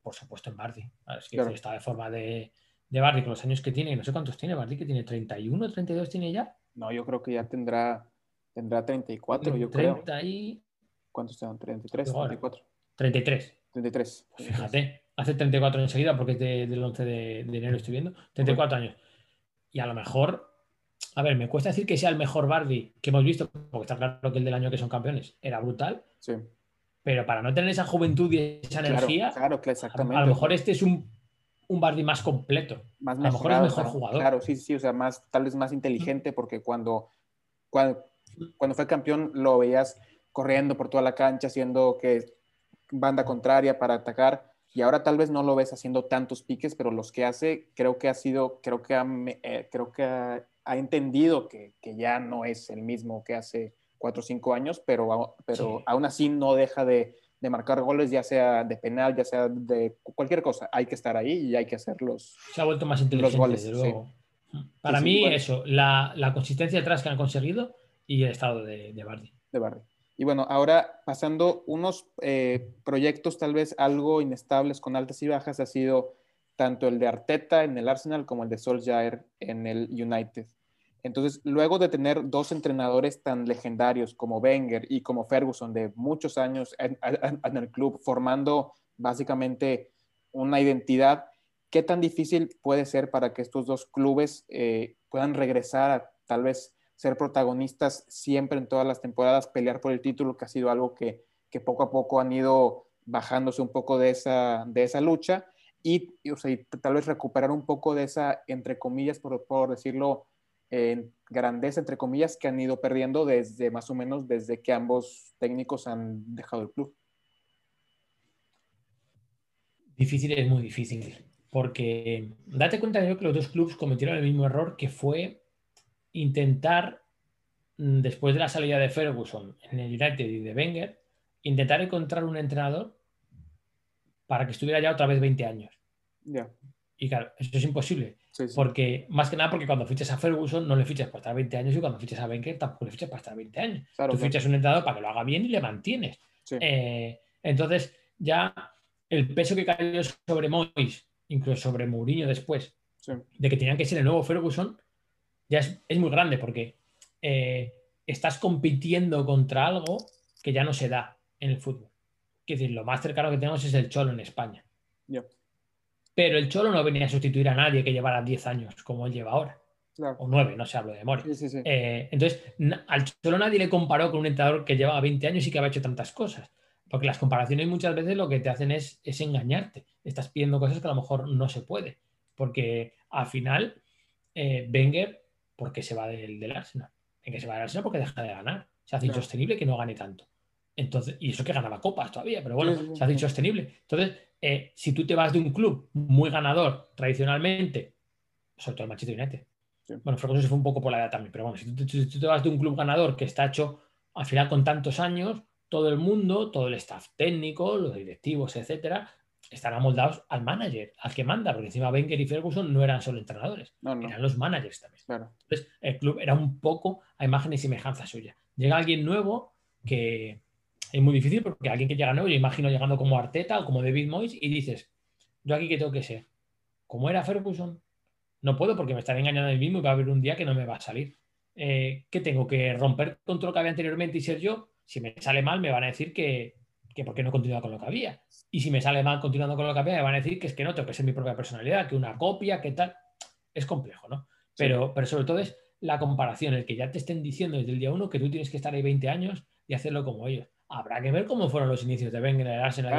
por supuesto en Bardi. Es que está de forma de, de Bardi con los años que tiene, no sé cuántos tiene Bardi, que tiene 31, 32 tiene ya. No, yo creo que ya tendrá, tendrá 34, yo creo. Y... ¿Cuántos tienen? 33, 34. 33. 33. fíjate, hace 34 enseguida porque es del 11 de, enero estoy viendo. 34 años. Y a lo mejor, a ver, me cuesta decir que sea el mejor Bardi que hemos visto, porque está claro que el del año que son campeones era brutal. Sí. Pero para no tener esa juventud y esa energía, claro, exactamente. A, lo mejor este es un, un Bardi más completo. Más a lo mejor es mejor jugador. Claro, sí, sí, o sea, más, tal vez más inteligente, porque cuando, cuando, cuando fue campeón lo veías corriendo por toda la cancha, haciendo que banda contraria para atacar y ahora tal vez no lo ves haciendo tantos piques, pero los que hace creo que ha sido, creo que ha, eh, creo que ha, entendido que, que, ya no es el mismo que hace cuatro o cinco años, pero, pero aún así no deja de, de, marcar goles, ya sea de penal, ya sea de cualquier cosa. Hay que estar ahí y hay que hacer los Se ha vuelto más inteligente, los goles, luego. Para mí, eso, la, la, consistencia atrás que han conseguido y el estado de, de Bardi. De Bardi. Y bueno, ahora pasando unos eh, proyectos tal vez algo inestables con altas y bajas, ha sido tanto el de Arteta en el Arsenal como el de Solskjaer en el United. Entonces, luego de tener dos entrenadores tan legendarios como Wenger y como Ferguson de muchos años en, el club, formando básicamente una identidad, ¿qué tan difícil puede ser para que estos dos clubes eh, puedan regresar a tal vez ser protagonistas siempre en todas las temporadas, pelear por el título, que ha sido algo que, poco a poco han ido bajándose un poco de esa, de esa lucha y, tal vez recuperar un poco de esa, entre comillas, por, por decirlo, grandeza, entre comillas, que han ido perdiendo desde más o menos desde que ambos técnicos han dejado el club. Difícil es muy difícil, porque date cuenta yo que los dos clubes cometieron el mismo error que fue intentar, mm, después de la salida de Ferguson en el United y de Wenger, intentar encontrar un entrenador para que estuviera ya otra vez 20 años. Y claro, eso es imposible. Porque, más que nada, porque cuando fichas a Ferguson no le fichas para estar 20 años y cuando fichas a Wenger tampoco le fichas para estar 20 años. Tú fichas un entrenador para que lo haga bien y le mantienes. Eh, entonces, ya el peso que cayó sobre Mois, incluso sobre Mourinho después, de que tenían que ser el nuevo Ferguson, ya es, muy grande porque eh, estás compitiendo contra algo que ya no se da en el fútbol. Es decir, lo más cercano que tenemos es el Cholo en España. Pero el Cholo no venía a sustituir a nadie que llevara 10 años como él lleva ahora. O 9, no se hablo de memoria. Eh, entonces, al Cholo nadie le comparó con un entrenador que llevaba 20 años y que había hecho tantas cosas. Porque las comparaciones muchas veces lo que te hacen es, es engañarte. Estás pidiendo cosas que a lo mejor no se puede. Porque al final, eh, Wenger porque se va del, del Arsenal. En que se va del Arsenal porque deja de ganar. Se hace insostenible que no gane tanto. Entonces, y eso que ganaba copas todavía, pero bueno, se hace insostenible. Entonces, eh, si tú te vas de un club muy ganador tradicionalmente, sobre todo el Manchester United, bueno, Ferguson se fue un poco por la edad también, pero bueno, si tú, te vas de un club ganador que está hecho al final con tantos años, todo el mundo, todo el staff técnico, los directivos, etcétera, están amoldados al manager, al que manda, porque encima Wenger y Ferguson no eran solo entrenadores, eran los managers también. Entonces, el club era un poco a imagen y semejanza suya. Llega alguien nuevo que es muy difícil porque alguien que llega nuevo, yo imagino llegando como Arteta o como David Moyes y dices, yo aquí que tengo que ser, como era Ferguson, no puedo porque me están engañando a mí mismo y va a haber un día que no me va a salir. Eh, ¿Qué tengo que romper con todo lo que había anteriormente y ser yo? Si me sale mal, me van a decir que, que por qué no he continuado con lo que había. Y si me sale mal continuando con lo que había, me van a decir que es que no, tengo que ser mi propia personalidad, que una copia, que tal. Es complejo, ¿no? Pero, pero sobre todo es la comparación, el que ya te estén diciendo desde el día uno que tú tienes que estar ahí 20 años y hacerlo como ellos. Habrá que ver cómo fueron los inicios de Wenger en el Arsenal.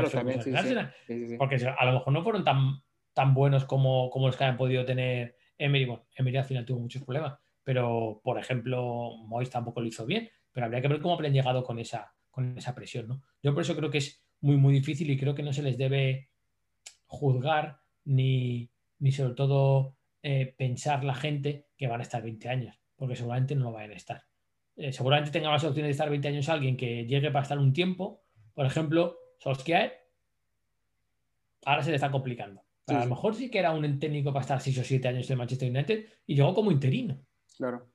porque a lo mejor no fueron tan, tan buenos como, como los que han podido tener Emery. Bueno, Emery al final tuvo muchos problemas, pero por ejemplo, Moyes tampoco lo hizo bien. Pero habría que ver cómo habrían llegado con esa, con esa presión. ¿no? Yo por eso creo que es muy, muy difícil y creo que no se les debe juzgar ni, ni sobre todo eh, pensar la gente que van a estar 20 años, porque seguramente no van a estar. eh, seguramente tenga más opciones de estar 20 años alguien que llegue para estar un tiempo. Por ejemplo, Solskjaer, ahora se le está complicando. Sí, a lo mejor sí que era un técnico para estar 6 o 7 años en Manchester United y llegó como interino. Claro.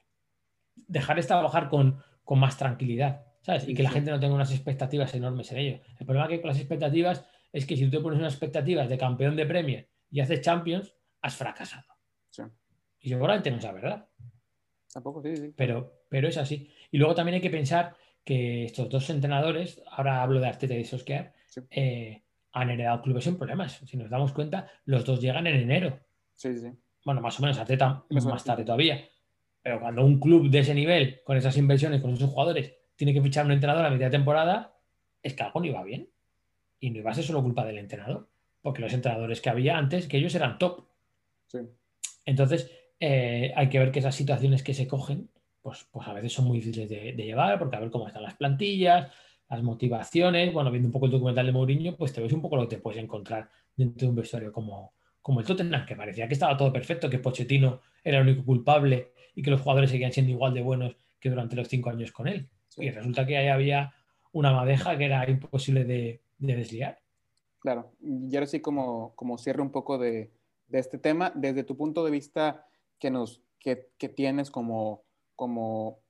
Dejar de trabajar con, con más tranquilidad, ¿sabes? Y que la gente no tenga unas expectativas enormes en ello. El problema que con las expectativas es que si tú te pones unas expectativas de campeón de Premier y haces Champions, has fracasado. Sí. Y seguramente no es la verdad. Tampoco, sí, sí. pero, pero es así. Y luego también hay que pensar que estos dos entrenadores, ahora hablo de Arteta y de Solskjaer, Sí. eh, han heredado clubes sin problemas. Si nos damos cuenta, los dos llegan en enero. Sí, sí. Bueno, más o menos Arteta Más tarde todavía. Pero cuando un club de ese nivel, con esas inversiones, con esos jugadores, tiene que fichar un entrenador a mitad de temporada, es que algo no iba bien. Y no iba a ser solo culpa del entrenador, porque los entrenadores que había antes, que ellos eran top. Sí. Entonces, eh, hay que ver que esas situaciones que se cogen, pues, pues a veces son muy difíciles de, de llevar, porque a ver cómo están las plantillas, las motivaciones. Bueno, viendo un poco el documental de Mourinho, pues te ves un poco lo que te puedes encontrar dentro de un vestuario como, como el Tottenham, que parecía que estaba todo perfecto, que Pochettino era el único culpable y que los jugadores seguían siendo igual de buenos que durante los cinco años con él. Sí. Y resulta que ahí había una madeja que era imposible de, de desliar. Claro, y ahora sí como, como cierre un poco de, de este tema, desde tu punto de vista que, nos, que, que tienes como, como,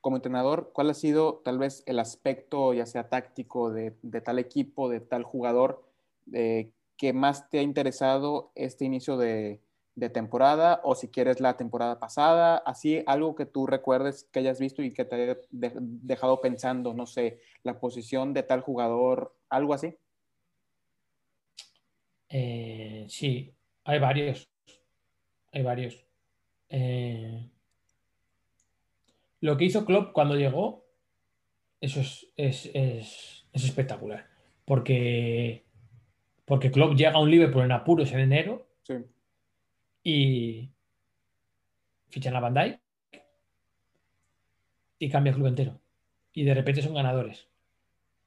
como entrenador, ¿cuál ha sido tal vez el aspecto, ya sea táctico, de, de tal equipo, de tal jugador, eh, que más te ha interesado este inicio de, de temporada o si quieres la temporada pasada? Así, algo que tú recuerdes que hayas visto y que te haya de- dejado pensando, no sé, la posición de tal jugador, algo así. Eh, sí, hay varios. Hay varios. Eh, lo que hizo Klopp cuando llegó, eso es, es- es- es espectacular. Porque, porque Klopp llega a un Liverpool en apuros en enero y fichan a Van y cambia el club entero. Y de repente son ganadores.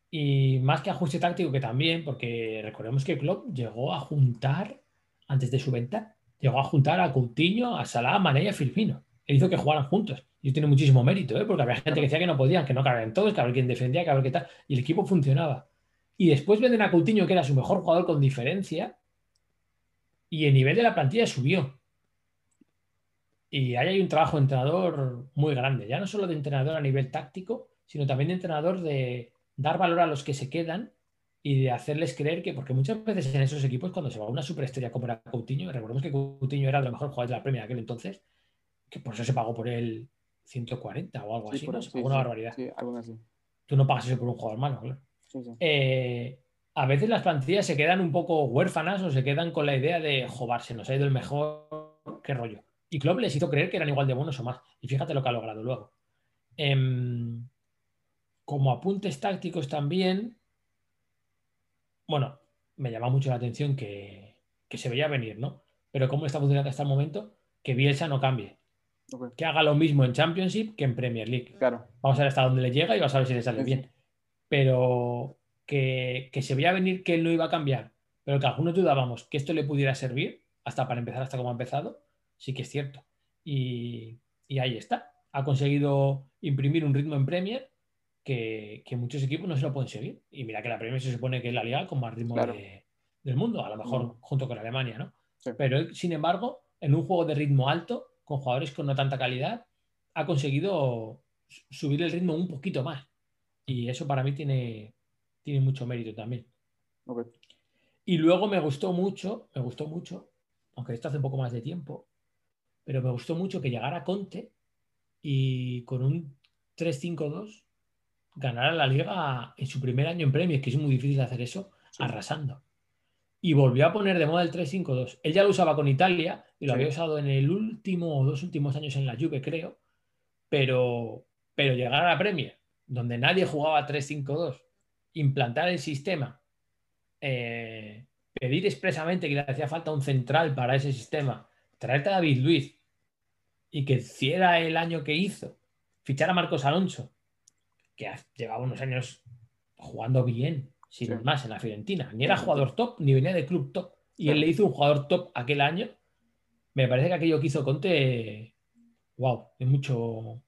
Y más que ajuste táctico, que también, porque recordemos que Klopp llegó a juntar, antes de su venta, llegó a juntar a Coutinho, a Salah, a Mané y a Firmino. Él hizo que jugaran juntos. Y eso tiene muchísimo mérito, ¿eh? porque había gente que decía que no podían, que no cabían todos, que había quien defendía, que había qué tal. Y el equipo funcionaba. Y después venden a Coutinho, que era su mejor jugador con diferencia, y el nivel de la plantilla subió. Y ahí hay un trabajo de entrenador muy grande, ya no solo de entrenador a nivel táctico, sino también de entrenador de dar valor a los que se quedan y de hacerles creer que, porque muchas veces en esos equipos, cuando se va una superestrella como era Coutinho, recordemos que Coutinho era de los mejores jugadores de la Premier en aquel entonces, que por eso se pagó por él 140 o algo sí, así, ¿no? sí, una sí, barbaridad. Sí, algo así. Tú no pagas eso por un jugador malo, claro. Sí, sí. Eh, a veces las plantillas se quedan un poco huérfanas o se quedan con la idea de joder, se nos ha ido el mejor, qué rollo. Y Klopp les hizo creer que eran igual de buenos o más. Y fíjate lo que ha logrado luego. Em, como apuntes tácticos también, bueno, me llama mucho la atención que, que se veía venir, ¿no? Pero cómo está funcionando hasta el momento, que Bielsa no cambie. Que haga lo mismo en Championship que en Premier League. Claro, Vamos a ver hasta dónde le llega y vamos a ver si le sale sí. bien. Pero que, que se veía venir que él no iba a cambiar, pero que algunos dudábamos que esto le pudiera servir, hasta para empezar, hasta como ha empezado, sí que es cierto. Y, y ahí está. Ha conseguido imprimir un ritmo en Premier que, que muchos equipos no se lo pueden seguir. Y mira que la Premier se supone que es la liga con más ritmo Claro. de- del mundo, a lo mejor Mm. junto con Alemania, ¿no? Sí. Pero sin embargo, en un juego de ritmo alto, con jugadores con no tanta calidad, ha conseguido su- subir el ritmo un poquito más. Y eso para mí tiene, tiene mucho mérito también. Y luego me gustó mucho, me gustó mucho, aunque esto hace un poco más de tiempo, pero me gustó mucho que llegara Conte y con un 3-5-2 ganara la liga en su primer año en premios, que es muy difícil hacer eso, Sí. arrasando. Y volvió a poner de moda el 3-5-2. Él ya lo usaba con Italia y lo Sí. había usado en el último o dos últimos años en la Juve, creo. Pero, pero llegar a la Premier, donde nadie jugaba 3-5-2, implantar el sistema, eh, pedir expresamente que le hacía falta un central para ese sistema, traerte a David Luiz y que hiciera el año que hizo, fichar a Marcos Alonso, que llevaba unos años jugando bien, sin Sí. más, en la Fiorentina. Ni era jugador top, ni venía de club top. Y él le hizo un jugador top aquel año. Me parece que aquello que hizo Conte, wow, es mucho,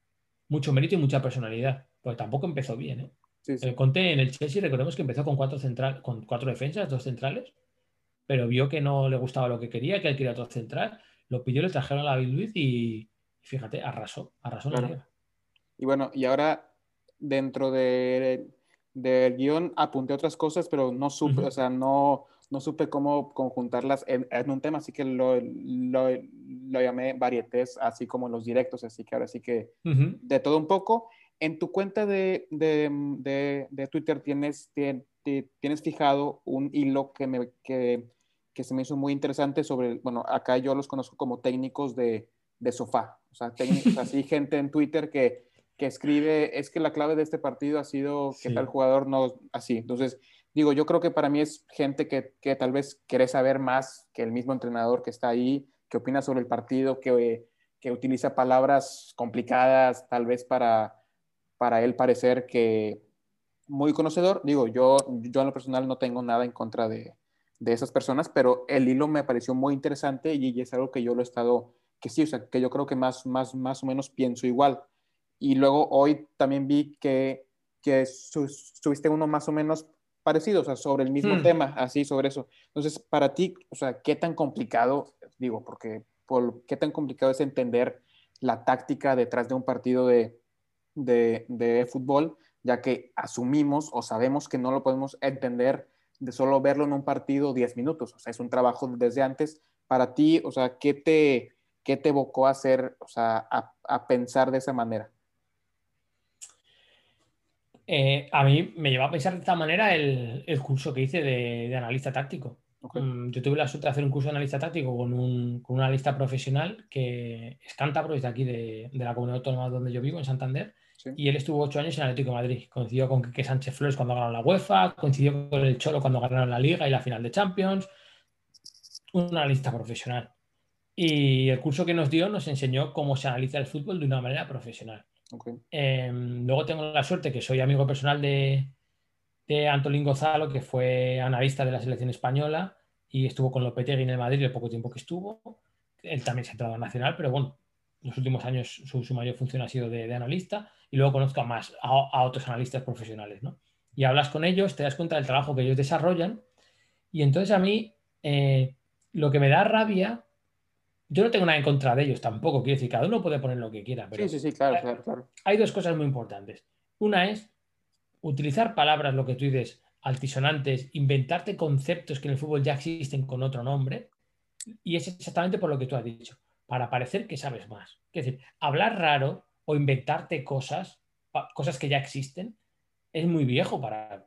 mucho mérito y mucha personalidad. Porque tampoco empezó bien, ¿eh? Sí, Conte en el Chelsea, recordemos que empezó con cuatro, central, con cuatro defensas, dos centrales, pero vio que no le gustaba lo que quería, que él quería otro central, lo pidió, le trajeron a David Luiz y fíjate, arrasó, arrasó la liga. Y bueno, y ahora dentro de, del guion apunté otras cosas, pero no supe, o sea, no, no supe cómo conjuntarlas en, un tema, así que lo, lo, lo, llamé varietés, así como los directos, así que ahora sí que de todo un poco. En tu cuenta de, de, de, Twitter tienes, tienes fijado un hilo que, me, que, que, se me hizo muy interesante sobre, bueno, acá yo los conozco como técnicos de, sofá, o sea, técnicos así, gente en Twitter que, que escribe, es que la clave de este partido ha sido que tal jugador no, así. Entonces, digo, yo creo que para mí es gente que, que tal vez quiere saber más que el mismo entrenador que está ahí, que opina sobre el partido, que, que utiliza palabras complicadas tal vez para para él parecer que muy conocedor. Digo, yo, yo en lo personal no tengo nada en contra de, de esas personas, pero el hilo me pareció muy interesante y, es algo que yo lo he estado, que sí, o sea, que yo creo que más, más, más o menos pienso igual. Y luego hoy también vi que, que subiste uno más o menos parecido, o sea, sobre el mismo hmm. tema, así, sobre eso. Entonces, para ti, o sea, ¿qué tan complicado, digo, porque, por, ¿qué tan complicado es entender la táctica detrás de un partido de, de, fútbol, ya que asumimos o sabemos que no lo podemos entender de solo verlo en un partido 10 minutos. O sea, es un trabajo desde antes. Para ti, o sea, ¿qué te, qué te evocó a hacer, o sea, a, pensar de esa manera? Eh, a mí me llevó a pensar de esta manera el, curso que hice de, analista táctico. Mm, yo tuve la suerte de hacer un curso de analista táctico con un, con analista profesional que es cántabro, es de aquí, de, de, la comunidad autónoma donde yo vivo, en Santander. Y él estuvo ocho años en Atlético de Madrid. Coincidió con que Sánchez Flores cuando ganaron la UEFA, coincidió con el Cholo cuando ganaron la Liga y la final de Champions. Un analista profesional. Y el curso que nos dio nos enseñó cómo se analiza el fútbol de una manera profesional. Em, luego tengo la suerte que soy amigo personal de, de Antolín Gonzalo, que fue analista de la selección española y estuvo con Lopetegui en el Madrid el poco tiempo que estuvo. Él también se ha entrado Nacional, pero bueno, en los últimos años su, mayor función ha sido de, analista y luego conozco a más, a, otros analistas profesionales, ¿no? Y hablas con ellos, te das cuenta del trabajo que ellos desarrollan y entonces a mí eh, lo que me da rabia, yo no tengo nada en contra de ellos tampoco, quiero decir, cada uno puede poner lo que quiera, pero sí, sí, sí, claro, claro, claro. hay dos cosas muy importantes. Una es utilizar palabras, lo que tú dices, altisonantes, inventarte conceptos que en el fútbol ya existen con otro nombre, y es exactamente por lo que tú has dicho para parecer que sabes más. Es decir, hablar raro o inventarte cosas, cosas que ya existen, es muy viejo para...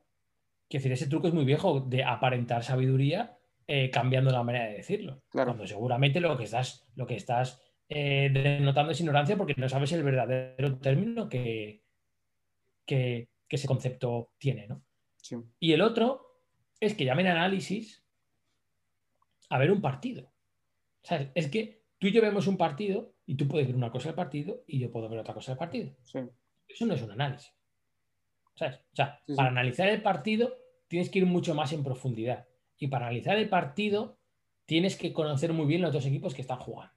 Es decir, ese truco es muy viejo de aparentar sabiduría eh, cambiando la manera de decirlo. Cuando seguramente lo que estás, lo que estás eh, denotando es ignorancia porque no sabes el verdadero término que, que, ese concepto tiene. ¿no? Y el otro es que llamen análisis a ver un partido. Es que Tú y yo vemos un partido y tú puedes ver una cosa del partido y yo puedo ver otra cosa del partido. Eso no es un análisis. O sea, para analizar el partido tienes que ir mucho más en profundidad. Y para analizar el partido tienes que conocer muy bien los dos equipos que están jugando.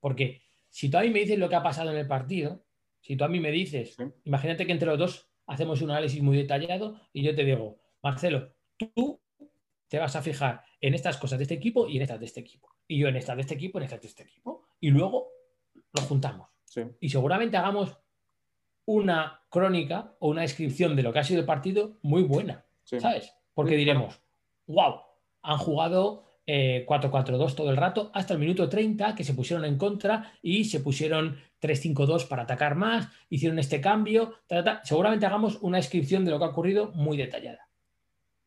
Porque si tú a mí me dices lo que ha pasado en el partido, si tú a mí me dices, imagínate que entre los dos hacemos un análisis muy detallado y yo te digo, Marcelo, tú te vas a fijar en estas cosas de este equipo y en estas de este equipo y yo en esta de este equipo, en esta de este equipo. Y luego lo juntamos. Y seguramente hagamos una crónica o una descripción de lo que ha sido el partido muy buena, ¿sabes? Porque diremos, wow, han jugado 4-4-2 eh, todo el rato hasta el minuto 30 que se pusieron en contra y se pusieron 3-5-2 para atacar más, hicieron este cambio, seguramente hagamos una descripción de lo que ha ocurrido muy detallada.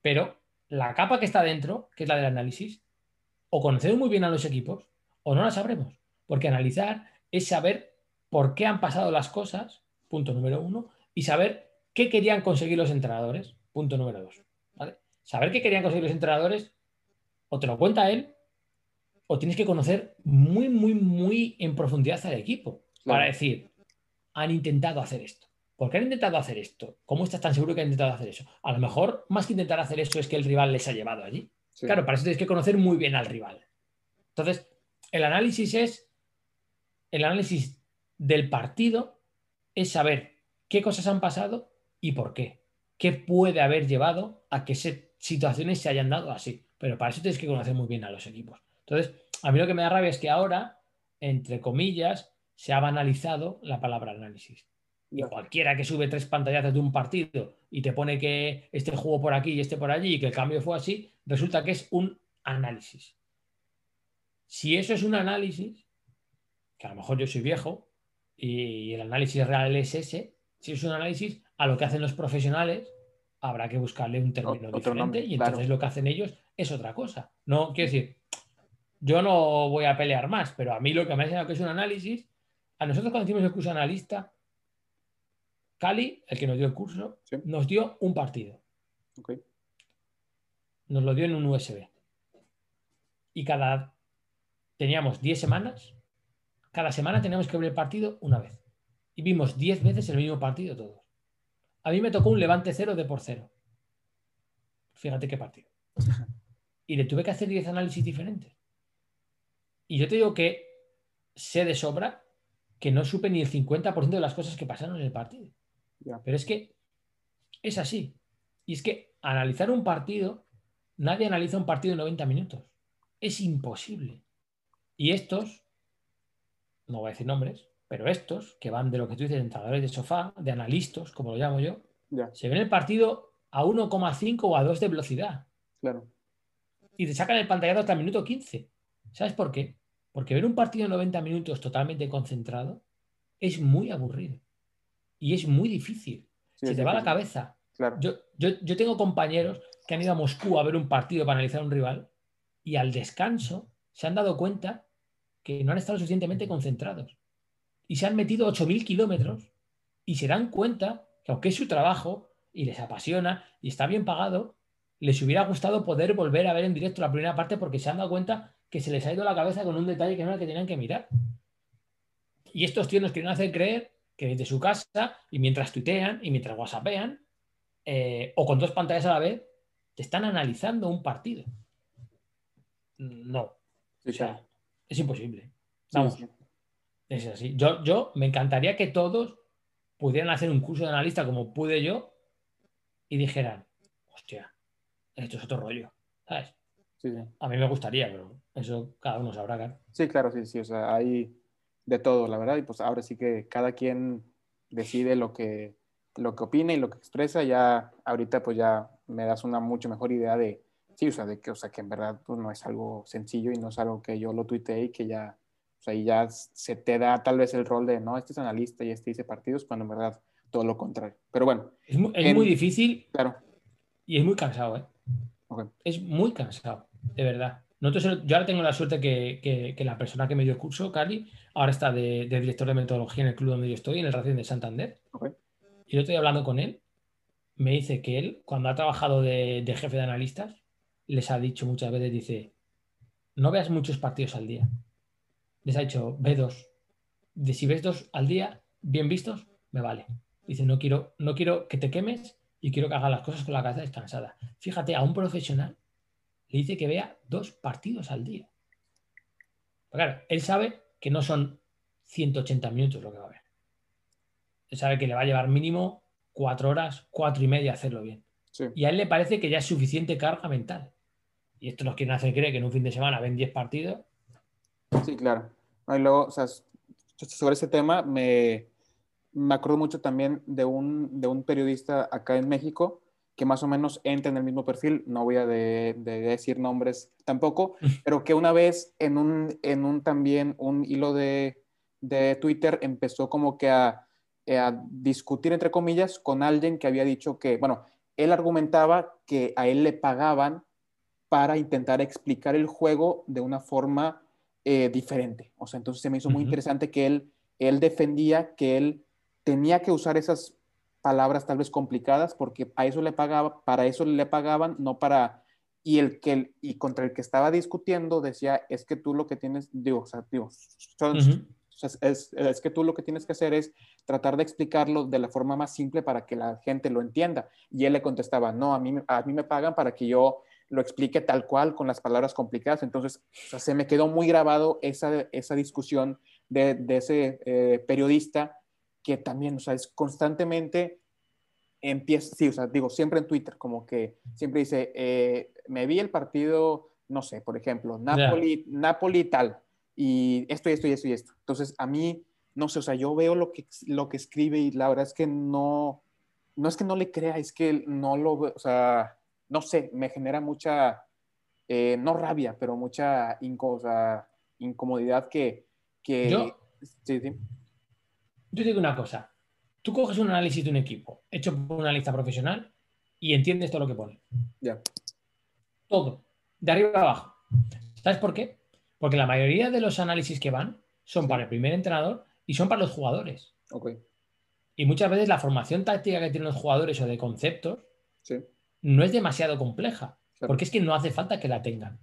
Pero la capa que está dentro, que es la del análisis, o conocemos muy bien a los equipos o no la sabremos. Porque analizar es saber por qué han pasado las cosas, punto número uno, y saber qué querían conseguir los entrenadores, punto número dos. Saber qué querían conseguir los entrenadores, o te lo cuenta él, o tienes que conocer muy, muy, muy en profundidad al equipo para decir, han intentado hacer esto. ¿Por qué han intentado hacer esto? ¿Cómo estás tan seguro que han intentado hacer eso? A lo mejor, más que intentar hacer eso, es que el rival les ha llevado allí. Claro, para eso tienes que conocer muy bien al rival. Entonces, el análisis es el análisis del partido es saber qué cosas han pasado y por qué. ¿Qué puede haber llevado a que situaciones se hayan dado así? Pero para eso tienes que conocer muy bien a los equipos. Entonces, a mí lo que me da rabia es que ahora, entre comillas, se ha banalizado la palabra análisis. Y cualquiera que sube tres pantallazos de un partido y te pone que este jugó por aquí y este por allí y que el cambio fue así, resulta que es un análisis. Si eso es un análisis, que a lo mejor yo soy viejo y el análisis real es ese, si es un análisis a lo que hacen los profesionales, habrá que buscarle un término diferente y entonces lo que hacen ellos es otra cosa. No, quiero decir, yo no voy a pelear más, pero a mí lo que me ha enseñado que es un análisis, a nosotros cuando hicimos el curso analista, Cali, el que nos dio el curso, nos dio un partido. Nos lo dio en un USB. Y cada teníamos 10 semanas, cada semana teníamos que ver el partido una vez. Y vimos 10 veces el mismo partido todos. A mí me tocó un levante cero de por cero. Fíjate qué partido. Y le tuve que hacer 10 análisis diferentes. Y yo te digo que sé de sobra que no supe ni el 50% de las cosas que pasaron en el partido. Pero es que es así. Y es que analizar un partido, nadie analiza un partido en 90 minutos. Es imposible. Y estos, no voy a decir nombres, pero estos, que van de lo que tú dices, de entrenadores de sofá, de analistas, como lo llamo yo, se ven el partido a 1,5 o a 2 de velocidad. Claro. Y te sacan el pantallazo hasta el minuto 15. ¿Sabes por qué? Porque ver un partido de 90 minutos totalmente concentrado es muy aburrido y es muy difícil. Se te va la cabeza. Yo, yo, tengo compañeros que han ido a Moscú a ver un partido para analizar a un rival y al descanso se han dado cuenta que no han estado suficientemente concentrados y se han metido 8.000 kilómetros y se dan cuenta que aunque es su trabajo y les apasiona y está bien pagado, les hubiera gustado poder volver a ver en directo la primera parte porque se han dado cuenta que se les ha ido la cabeza con un detalle que no era el que tenían que mirar. Y estos tíos nos quieren hacer creer que desde su casa y mientras tuitean y mientras whatsappean eh, o con dos pantallas a la vez, te están analizando un partido. No. o sea, es imposible. Vamos. Es así. Yo, yo me encantaría que todos pudieran hacer un curso de analista como pude yo y dijeran, hostia, esto es otro rollo. ¿Sabes? A mí me gustaría, pero eso cada uno sabrá, claro. Sí, claro, sí, sí. O sea, hay de todo, la verdad. Y pues ahora sí que cada quien decide lo que, lo que opina y lo que expresa. Ya ahorita pues ya me das una mucho mejor idea de, sí, o sea, de que, o sea, que en verdad pues, no es algo sencillo y no es algo que yo lo tuiteé y que ya, o sea, y ya se te da tal vez el rol de, no, este es analista y este dice partidos, cuando en verdad todo lo contrario. Pero bueno. Es muy, difícil. Claro. Y es muy cansado, ¿eh? Es muy cansado, de verdad. Nosotros, yo ahora tengo la suerte que, que, la persona que me dio el curso, Cali, ahora está de, director de metodología en el club donde yo estoy, en el Racing de Santander. Y yo estoy hablando con él. Me dice que él, cuando ha trabajado de, de, jefe de analistas, les ha dicho muchas veces, dice, no veas muchos partidos al día. Les ha dicho, ve dos. De si ves dos al día, bien vistos, me vale. Dice, no quiero, no quiero que te quemes y quiero que hagas las cosas con la cabeza descansada. Fíjate, a un profesional le dice que vea dos partidos al día. claro, él sabe que no son 180 minutos lo que va a ver. Él sabe que le va a llevar mínimo cuatro horas, cuatro y media hacerlo bien. Y a él le parece que ya es suficiente carga mental. Y esto nos quieren hacer creer que en un fin de semana ven 10 partidos. Sí, claro. y luego, o sea, sobre ese tema me, me acuerdo mucho también de un, de un periodista acá en México que más o menos entra en el mismo perfil, no voy a de, decir nombres tampoco, pero que una vez en un, en un también un hilo de, de Twitter empezó como que a, a, discutir, entre comillas, con alguien que había dicho que, bueno, él argumentaba que a él le pagaban para intentar explicar el juego de una forma eh, diferente. O sea, entonces se me hizo muy interesante que él, él defendía que él tenía que usar esas palabras tal vez complicadas porque a eso le pagaba, para eso le pagaban, no para y el que y contra el que estaba discutiendo decía es que tú lo que tienes digo, o sea, digo es, es, que tú lo que tienes que hacer es tratar de explicarlo de la forma más simple para que la gente lo entienda. Y él le contestaba no a mí a mí me pagan para que yo lo explique tal cual con las palabras complicadas entonces se me quedó muy grabado esa, esa discusión de, de ese eh, periodista que también, o sea, es constantemente empieza, sí, o sea, digo, siempre en Twitter, como que siempre dice, eh, me vi el partido, no sé, por ejemplo, Napoli, Napoli tal, y esto y esto y esto y esto. Entonces, a mí, no sé, o sea, yo veo lo que, lo que escribe y la verdad es que no, no es que no le crea, es que no lo, o sea, no sé, me genera mucha, eh, no rabia, pero mucha incomodidad que... que yo, sí, sí. yo digo una cosa, tú coges un análisis de un equipo hecho por una lista profesional y entiendes todo lo que pone. Ya. Todo, de arriba a abajo. ¿Sabes por qué? Porque la mayoría de los análisis que van son para el primer entrenador y son para los jugadores. Okay. Y muchas veces la formación táctica que tienen los jugadores o de conceptos sí. No es demasiado compleja, porque es que no hace falta que la tengan.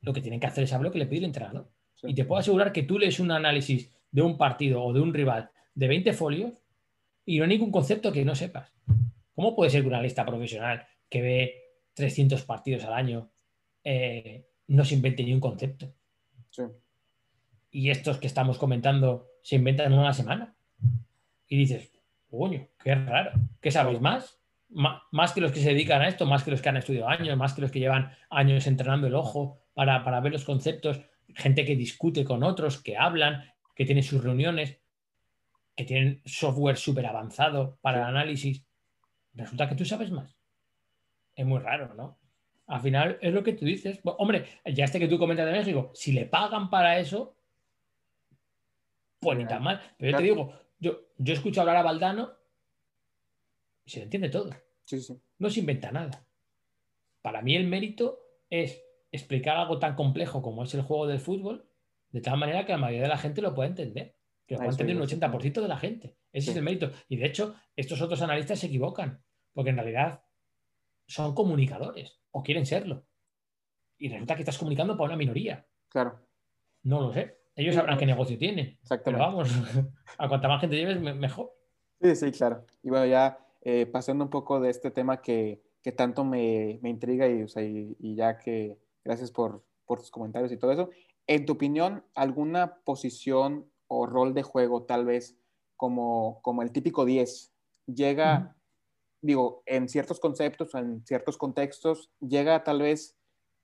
Lo que tienen que hacer es saber lo que le pide el entrenador. Y te puedo asegurar que tú lees un análisis de un partido o de un rival de 20 folios y no hay ningún concepto que no sepas. ¿Cómo puede ser que una lista profesional que ve 300 partidos al año eh, no se invente ni un concepto? Y estos que estamos comentando se inventan en una semana. Y dices, coño, qué raro. ¿Qué sabéis más? Más que los que se dedican a esto, más que los que han estudiado años, más que los que llevan años entrenando el ojo para, para ver los conceptos, gente que discute con otros, que hablan, que tiene sus reuniones, que tienen software súper avanzado para el análisis. Resulta que tú sabes más. Es muy raro, ¿no? Al final es lo que tú dices. hombre, ya este que tú comentas de México, si le pagan para eso, pues ni tan mal. Pero yo te digo, yo, yo escucho hablar a Valdano se le entiende todo. No se inventa nada. Para mí el mérito es explicar algo tan complejo como es el juego del fútbol, de tal manera que la mayoría de la gente lo pueda entender. Que lo pueda entender un 80% de la gente. Ese es el mérito. Y de hecho, estos otros analistas se equivocan, porque en realidad son comunicadores o quieren serlo. Y resulta que estás comunicando para una minoría. Claro. No lo sé. Ellos sabrán qué negocio tienen. Pero vamos, a cuanta más gente lleves, mejor. Sí, sí, claro. Y bueno, ya eh, pasando un poco de este tema que, que tanto me, me intriga y, o sea, y, ya que gracias por, por, tus comentarios y todo eso. En tu opinión, ¿alguna posición o rol de juego tal vez como, como el típico 10 llega, digo, en ciertos conceptos o en ciertos contextos, llega tal vez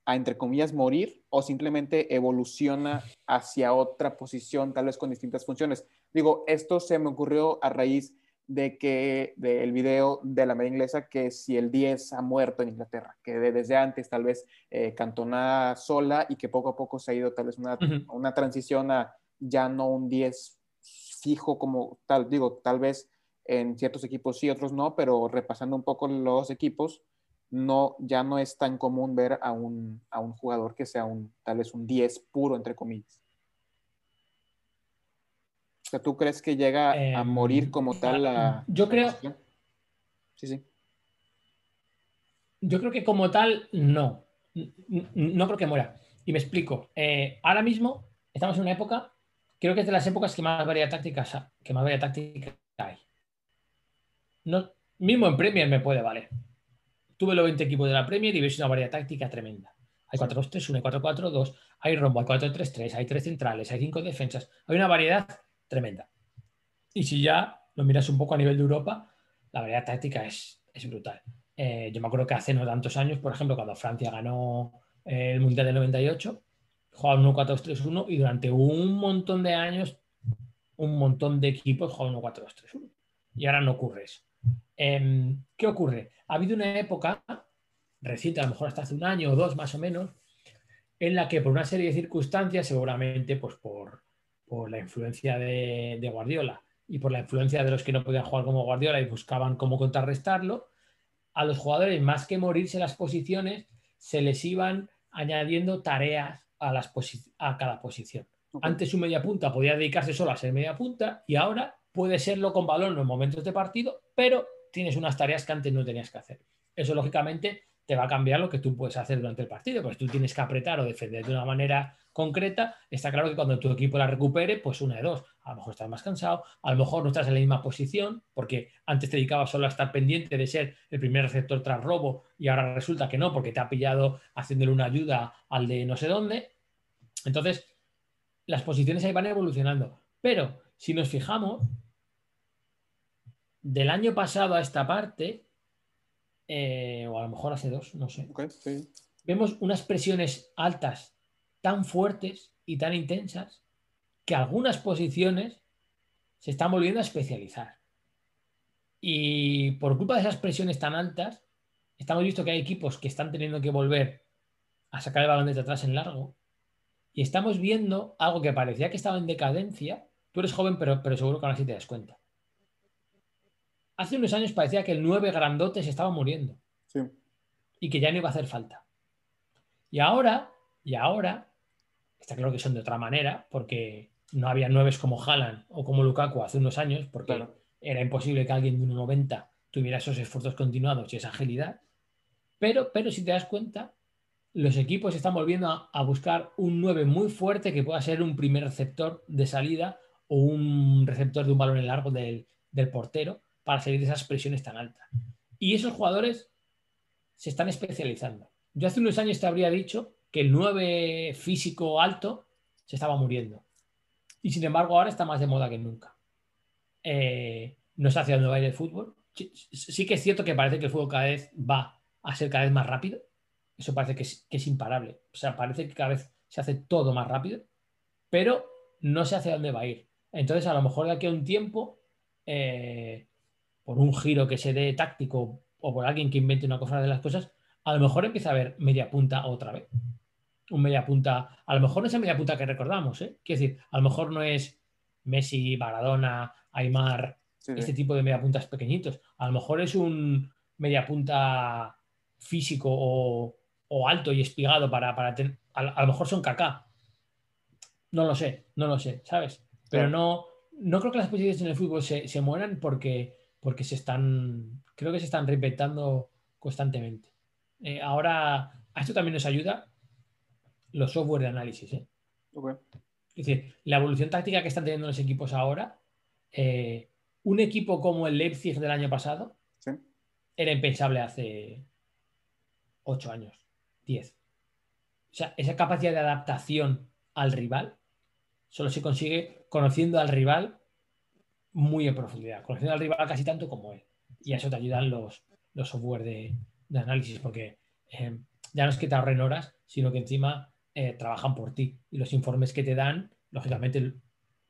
a, entre comillas, morir o simplemente evoluciona hacia otra posición, tal vez con distintas funciones. Digo, esto se me ocurrió a raíz de que del video de la media inglesa que si el 10 ha muerto en Inglaterra, que desde antes tal vez eh, cantona sola y que poco a poco se ha ido tal vez una, una transición a ya no un 10 fijo como tal, digo, tal vez en ciertos equipos sí, otros no, pero repasando un poco los equipos, no, ya no es tan común ver a un, a un jugador que sea un, tal vez un 10 puro, entre comillas. O sea, ¿tú crees que llega a em, morir como tal la... Yo creo... Sí, sí. Yo creo que como tal, no. No creo que muera. Y me explico. Eh, ahora mismo estamos en una época, creo que es de las épocas que más variedad táctica, que más variedad táctica hay. No, mismo en Premier me puede valer tuve los 20 equipos de la Premier y ves una variedad táctica tremenda. Hay 4-2-3-1, hay 4-4-2, hay rombo, hay 4-3-3, hay tres centrales, hay cinco defensas. Hay una variedad tremenda. Y si ya lo miras un poco a nivel de Europa, la variedad táctica es, es brutal. Eh, yo me acuerdo que hace no tantos años, por ejemplo, cuando Francia ganó eh, el Mundial del 98, jugaban 1-4-2-3-1 y durante un montón de años, un montón de equipos jugaban 1-4-2-3-1. Y ahora no ocurre eso. Em, ¿Qué ocurre? Ha habido una época reciente, a lo mejor hasta hace un año o dos más o menos, en la que por una serie de circunstancias, seguramente pues por, la influencia de, Guardiola y por la influencia de los que no podían jugar como Guardiola y buscaban cómo contrarrestarlo, a los jugadores, más que morirse las posiciones, se les iban añadiendo tareas a, las a cada posición. Antes su media punta podía dedicarse solo a ser media punta y ahora puede serlo con balón en momentos de partido, pero tienes unas tareas que antes no tenías que hacer. Eso, lógicamente, te va a cambiar lo que tú puedes hacer durante el partido, pues tú tienes que apretar o defender de una manera concreta. Está claro que cuando tu equipo la recupere, pues una de dos. A lo mejor estás más cansado, a lo mejor no estás en la misma posición, porque antes te dedicabas solo a estar pendiente de ser el primer receptor tras robo y ahora resulta que no, porque te ha pillado haciéndole una ayuda al de no sé dónde. Entonces, las posiciones ahí van evolucionando. Pero si nos fijamos, del año pasado a esta parte, eh, o a lo mejor hace dos, no sé, vemos unas presiones altas tan fuertes y tan intensas que algunas posiciones se están volviendo a especializar. Y por culpa de esas presiones tan altas, estamos viendo que hay equipos que están teniendo que volver a sacar el balón desde atrás en largo. Y estamos viendo algo que parecía que estaba en decadencia. Tú eres joven, pero, pero seguro que ahora sí te das cuenta. Hace unos años parecía que el 9 grandote se estaba muriendo. Y que ya no iba a hacer falta. Y ahora, y ahora, está claro que son de otra manera, porque no había nueves como Haaland o como Lukaku hace unos años, porque era imposible que alguien de 1,90 tuviera esos esfuerzos continuados y esa agilidad. Pero, pero si te das cuenta, los equipos están volviendo a, buscar un 9 muy fuerte que pueda ser un primer receptor de salida o un receptor de un balón en largo del, del portero para salir de esas presiones tan altas. Y esos jugadores se están especializando. Yo hace unos años te habría dicho que el 9 físico alto se estaba muriendo. Y sin embargo ahora está más de moda que nunca. Eh, no sé hacia dónde va a ir el fútbol. Sí, que es cierto que parece que el fútbol cada vez va a ser cada vez más rápido. Eso parece que es, imparable. O sea, parece que cada vez se hace todo más rápido, pero no sé hacia dónde va a ir. Entonces, a lo mejor de aquí a un tiempo, eh, por un giro que se dé táctico o por alguien que invente una cosa de las cosas, a lo mejor empieza a haber media punta otra vez. Un media punta, a lo mejor no es el media punta que recordamos, ¿eh? Quiero decir, a lo mejor no es Messi, Baradona, Aymar, este tipo de media puntas pequeñitos. A lo mejor es un media punta físico o, alto y espigado para, para tener. A, lo mejor son caca. No lo sé, no lo sé, ¿sabes? Pero no, no creo que las posiciones en el fútbol se, se mueran porque, porque se están. Creo que se están reinventando constantemente. Eh, ahora, a esto también nos ayuda los software de análisis. ¿eh? Es decir, la evolución táctica que están teniendo los equipos ahora, eh, un equipo como el Leipzig del año pasado, era impensable hace 8 años, 10. O sea, esa capacidad de adaptación al rival solo se consigue conociendo al rival muy en profundidad, conociendo al rival casi tanto como él. Y a eso te ayudan los, los software de, de análisis, porque eh, ya no es que te ahorren horas, sino que encima eh, trabajan por ti. Y los informes que te dan, lógicamente,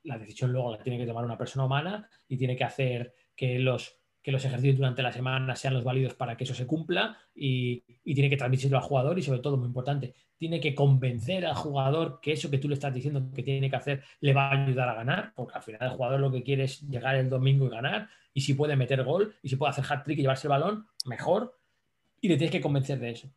la decisión luego la tiene que tomar una persona humana y tiene que hacer que los, que los ejercicios durante la semana sean los válidos para que eso se cumpla y, y tiene que transmitirlo al jugador y sobre todo, muy importante, tiene que convencer al jugador que eso que tú le estás diciendo que tiene que hacer le va a ayudar a ganar, porque al final el jugador lo que quiere es llegar el domingo y ganar, y si puede meter gol, y si puede hacer hat-trick y llevarse el balón, mejor, y le tienes que convencer de eso.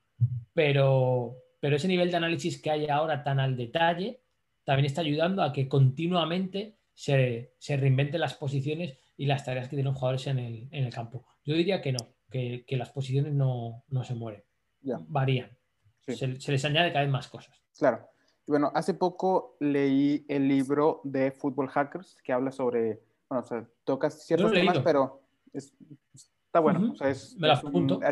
Pero, pero ese nivel de análisis que hay ahora tan al detalle también está ayudando a que continuamente se, se reinventen las posiciones y las tareas que tienen los jugadores en el, en el campo. Yo diría que no, que, que las posiciones no, no se mueren, varían. Se, se, les añade cada vez más cosas. Claro. Bueno, hace poco leí el libro de Football Hackers que habla sobre, bueno, o sea, tocas ciertos temas, pero es, Está bueno, es,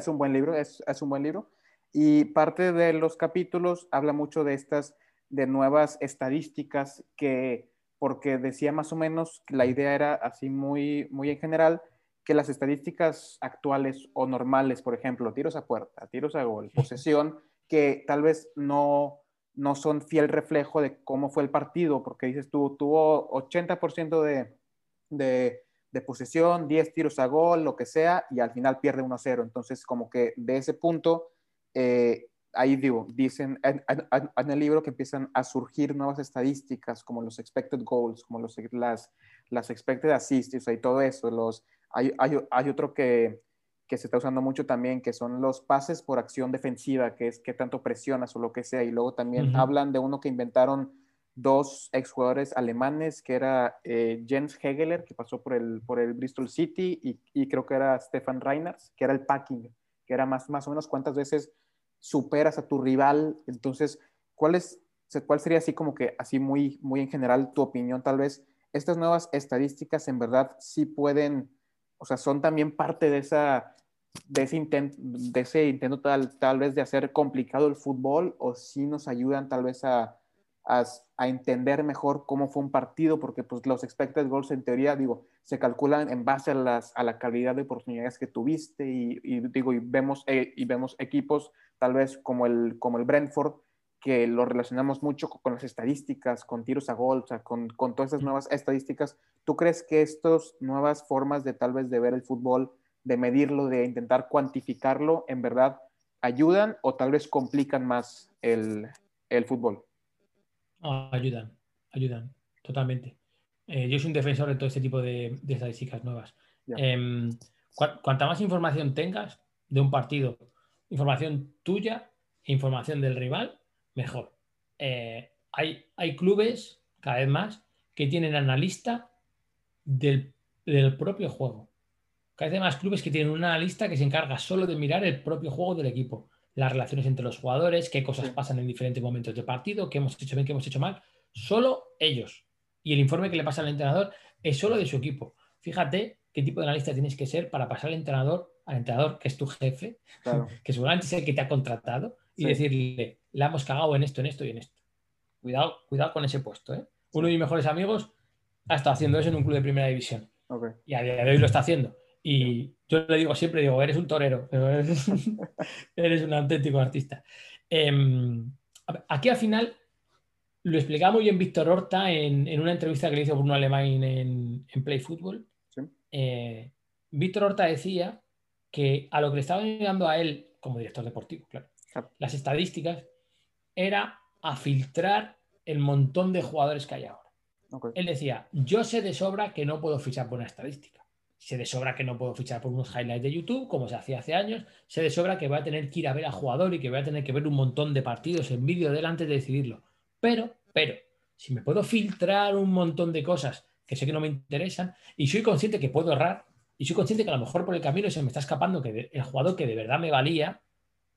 un, buen libro, es, un buen libro. Y parte de los capítulos habla mucho de estas, de nuevas estadísticas que, porque decía más o menos, la idea era así muy, muy en general, que las estadísticas actuales o normales, por ejemplo, tiros a puerta, tiros a gol, posesión, que tal vez no, no son fiel reflejo de cómo fue el partido, porque dices tú, tuvo 80% de, de de posesión, 10 tiros a gol, lo que sea, y al final pierde 1-0. Entonces, como que de ese punto, eh, ahí digo, dicen en, el libro que empiezan a surgir nuevas estadísticas, como los expected goals, como los, las, las expected assists, y todo eso. Los, hay, hay, otro que, que, se está usando mucho también, que son los pases por acción defensiva, que es qué tanto presionas o lo que sea. Y luego también hablan de uno que inventaron dos exjugadores alemanes, que era eh, Jens Hegeler, que pasó por el, por el Bristol City, y, creo que era Stefan Reiners, que era el packing, que era más, más o menos cuántas veces superas a tu rival. Entonces, ¿cuál, es, cuál sería así como que, así muy, muy en general, tu opinión tal vez? Estas nuevas estadísticas en verdad sí pueden, o sea, son también parte de esa de ese intento, tal, tal vez de hacer complicado el fútbol o sí nos ayudan tal vez a, a, entender mejor cómo fue un partido, porque pues los expected goals en teoría, digo, se calculan en base a, las, a la calidad de oportunidades que tuviste y, digo, y vemos, eh, y vemos equipos tal vez como el, como el Brentford, que lo relacionamos mucho con las estadísticas, con tiros a gol, o sea, con, con todas esas nuevas estadísticas. ¿Tú crees que estas nuevas formas de tal vez de ver el fútbol, de medirlo, de intentar cuantificarlo, en verdad ayudan o tal vez complican más el, el fútbol? ayudan, ayudan, totalmente. Eh, yo soy un defensor de todo este tipo de, estadísticas nuevas. Em, cuanta más información tengas de un partido, información tuya, información del rival, mejor. Eh, hay, hay, clubes, cada vez más, que tienen analista del, del, propio juego. Cada vez hay más clubes que tienen un analista que se encarga solo de mirar el propio juego del equipo las relaciones entre los jugadores, qué cosas pasan en diferentes momentos del partido, qué hemos hecho bien, qué hemos hecho mal. Solo ellos. Y el informe que le pasa al entrenador es solo de su equipo. Fíjate qué tipo de analista tienes que ser para pasar al entrenador, al entrenador que es tu jefe, que seguramente es el que te ha contratado, y decirle, la hemos cagado en esto, en esto y en esto. Cuidado, cuidado con ese puesto. ¿eh? Uno de mis mejores amigos ha estado haciendo eso en un club de primera división. Y a día de hoy lo está haciendo. Y yo le digo siempre, digo, eres un torero, eres, un auténtico artista. Em, aquí al final lo explicaba muy bien Víctor Horta en, una entrevista que le hizo Bruno Alemán en, en Play Football. Eh, Víctor Horta decía que a lo que le estaba ayudando a él, como director deportivo, claro, las estadísticas, era a filtrar el montón de jugadores que hay ahora. Él decía, yo sé de sobra que no puedo fichar por una estadística se de sobra que no puedo fichar por unos highlights de YouTube, como se hacía hace años. Se de sobra que voy a tener que ir a ver a jugador y que voy a tener que ver un montón de partidos en vídeo delante de decidirlo. Pero, pero, si me puedo filtrar un montón de cosas que sé que no me interesan y soy consciente que puedo errar y soy consciente que a lo mejor por el camino se me está escapando que el jugador que de verdad me valía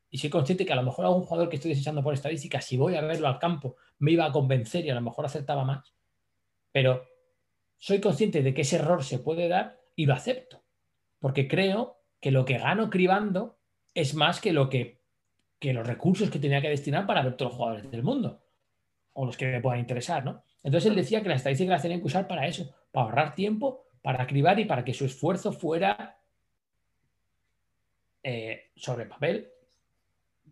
y soy consciente que a lo mejor algún jugador que estoy desechando por estadística, si voy a verlo al campo, me iba a convencer y a lo mejor acertaba más. Pero soy consciente de que ese error se puede dar y lo acepto. Porque creo que lo que gano cribando es más que lo que, que los recursos que tenía que destinar para ver todos los jugadores del mundo. O los que me puedan interesar, ¿no? Entonces él decía que las estadísticas las tenían que usar para eso, para ahorrar tiempo, para cribar y para que su esfuerzo fuera eh, sobre papel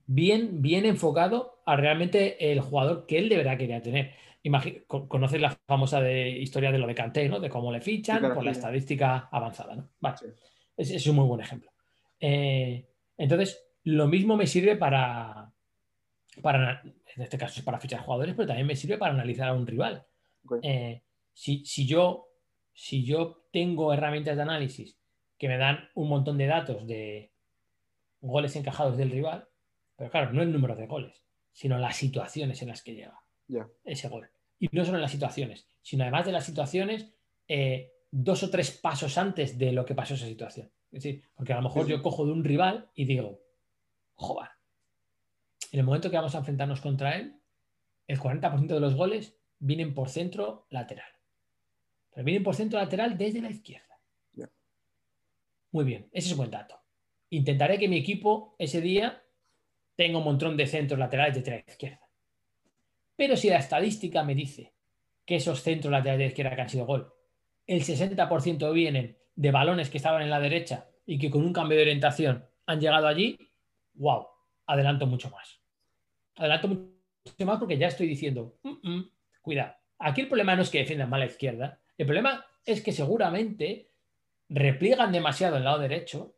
bien, bien enfocado a realmente el jugador que él de verdad quería tener conoces la famosa de, historia de lo de Kanté, ¿no? De cómo le fichan por la estadística avanzada, ¿no? Vale. Es, un muy buen ejemplo. Eh, entonces, lo mismo me sirve para, para, en este caso es para fichar jugadores, pero también me sirve para analizar a un rival. Eh, si, yo, si yo tengo herramientas de análisis que me dan un montón de datos de goles encajados del rival, pero claro, no el número de goles, sino las situaciones en las que llega ese gol. Y no solo en las situaciones, sino además de las situaciones, eh, dos o tres pasos antes de lo que pasó esa situación. Es decir, porque a lo mejor yo cojo de un rival y digo, joder, en el momento que vamos a enfrentarnos contra él, el 40% de los goles vienen por centro lateral. Pero vienen por centro lateral desde la izquierda. Muy bien, ese es un buen dato. Intentaré que mi equipo ese día tenga un montón de centros laterales desde la izquierda. Pero si la estadística me dice que esos centros laterales de izquierda que han sido gol, el 60% vienen de balones que estaban en la derecha y que con un cambio de orientación han llegado allí, wow, adelanto mucho más. Adelanto mucho más porque ya estoy diciendo, mm, mm, cuidado. Aquí el problema no es que defiendan mal la izquierda, el problema es que seguramente repliegan demasiado el lado derecho,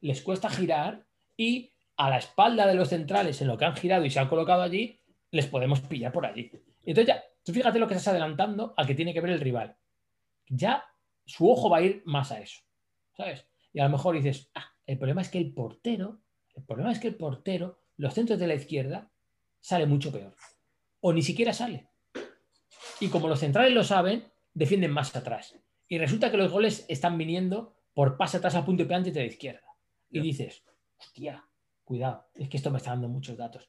les cuesta girar y a la espalda de los centrales en lo que han girado y se han colocado allí, les podemos pillar por allí. Entonces ya, tú fíjate lo que estás adelantando al que tiene que ver el rival. Ya su ojo va a ir más a eso, ¿sabes? Y a lo mejor dices, ah, el problema es que el portero, el problema es que el portero, los centros de la izquierda, sale mucho peor. O ni siquiera sale. Y como los centrales lo saben, defienden más atrás. Y resulta que los goles están viniendo por pase atrás a punto y antes de la izquierda. Y dices, hostia, cuidado, es que esto me está dando muchos datos.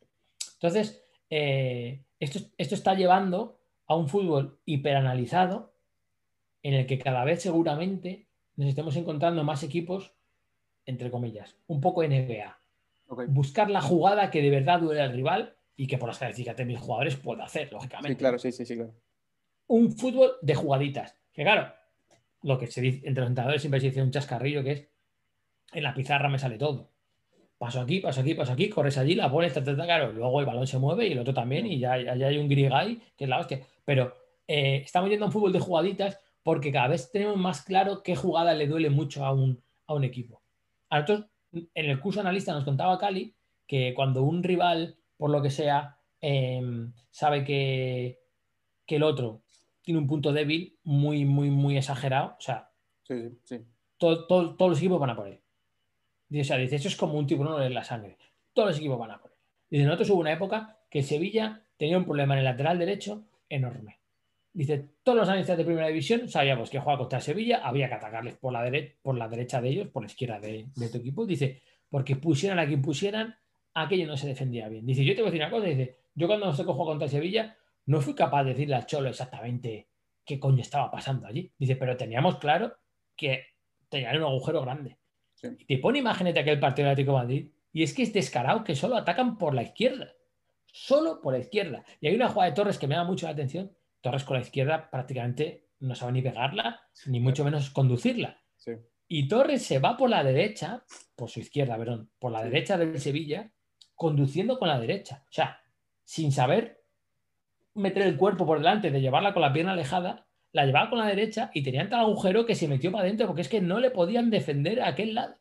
Entonces, eh, esto, esto está llevando a un fútbol hiperanalizado en el que cada vez seguramente nos estemos encontrando más equipos, entre comillas, un poco NBA. Buscar la jugada que de verdad duele al rival y que por las características de mis jugadores puedo hacer, lógicamente. Sí, claro, sí, sí, sí, claro. Un fútbol de jugaditas. Que claro, lo que se dice entre los entrenadores siempre se dice un chascarrillo que es en la pizarra me sale todo. Paso aquí, paso aquí, paso aquí, corres allí, la pones, ta, ta, ta, claro, luego el balón se mueve y el otro también, y ya, ya, ya hay un grigay que es la hostia. Pero eh, estamos yendo a un fútbol de jugaditas porque cada vez tenemos más claro qué jugada le duele mucho a un, a un equipo. A nosotros, en el curso analista nos contaba Cali que cuando un rival, por lo que sea, em, sabe que, que el otro tiene un punto débil muy, muy, muy exagerado, o sea, Sí, sí, sí. todo- todo- todos los equipos van a por él. Dice, o sea, dice, eso es como un tiburón en la sangre. Todos los equipos van a por él. Dice, nosotros hubo una época que Sevilla tenía un problema en el lateral derecho enorme. Dice, todos los analistas de primera división sabíamos que jugaba contra Sevilla, había que atacarles por la, dere- por la derecha de ellos, por la izquierda de, de tu equipo. Dice, porque pusieran a quien pusieran, aquello no se defendía bien. Dice, yo te voy a decir una cosa, dice, yo cuando nos jugar contra Sevilla, no fui capaz de decirle al Cholo exactamente qué coño estaba pasando allí. Dice, pero teníamos claro que tenían un agujero grande. Sí. Y te pone imágenes de aquel partido de Atlético de Madrid y es que es descarado que solo atacan por la izquierda. Solo por la izquierda. Y hay una jugada de Torres que me da mucho la atención. Torres con la izquierda prácticamente no sabe ni pegarla, ni mucho menos conducirla. sí. Y Torres se va por la derecha, por su izquierda, perdón, por la derecha del Sevilla, conduciendo con la derecha. O sea, sin saber meter el cuerpo por delante, de llevarla con la pierna alejada, la llevaba con la derecha y tenía tal agujero que se metió para adentro porque es que no le podían defender a aquel lado.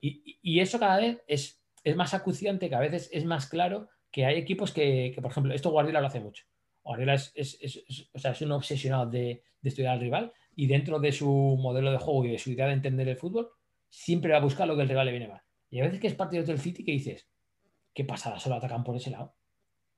Y, eso cada vez es, más acuciante, que a veces es más claro que hay equipos que, por ejemplo, esto Guardiola lo hace mucho. Guardiola es, o sea, un obsesionado de, estudiar al rival y dentro de su modelo de juego y de su idea de entender el fútbol, siempre va a buscar lo que el rival le viene mal. Y a veces que es partido del City que dices, qué pasada, solo atacan por ese lado.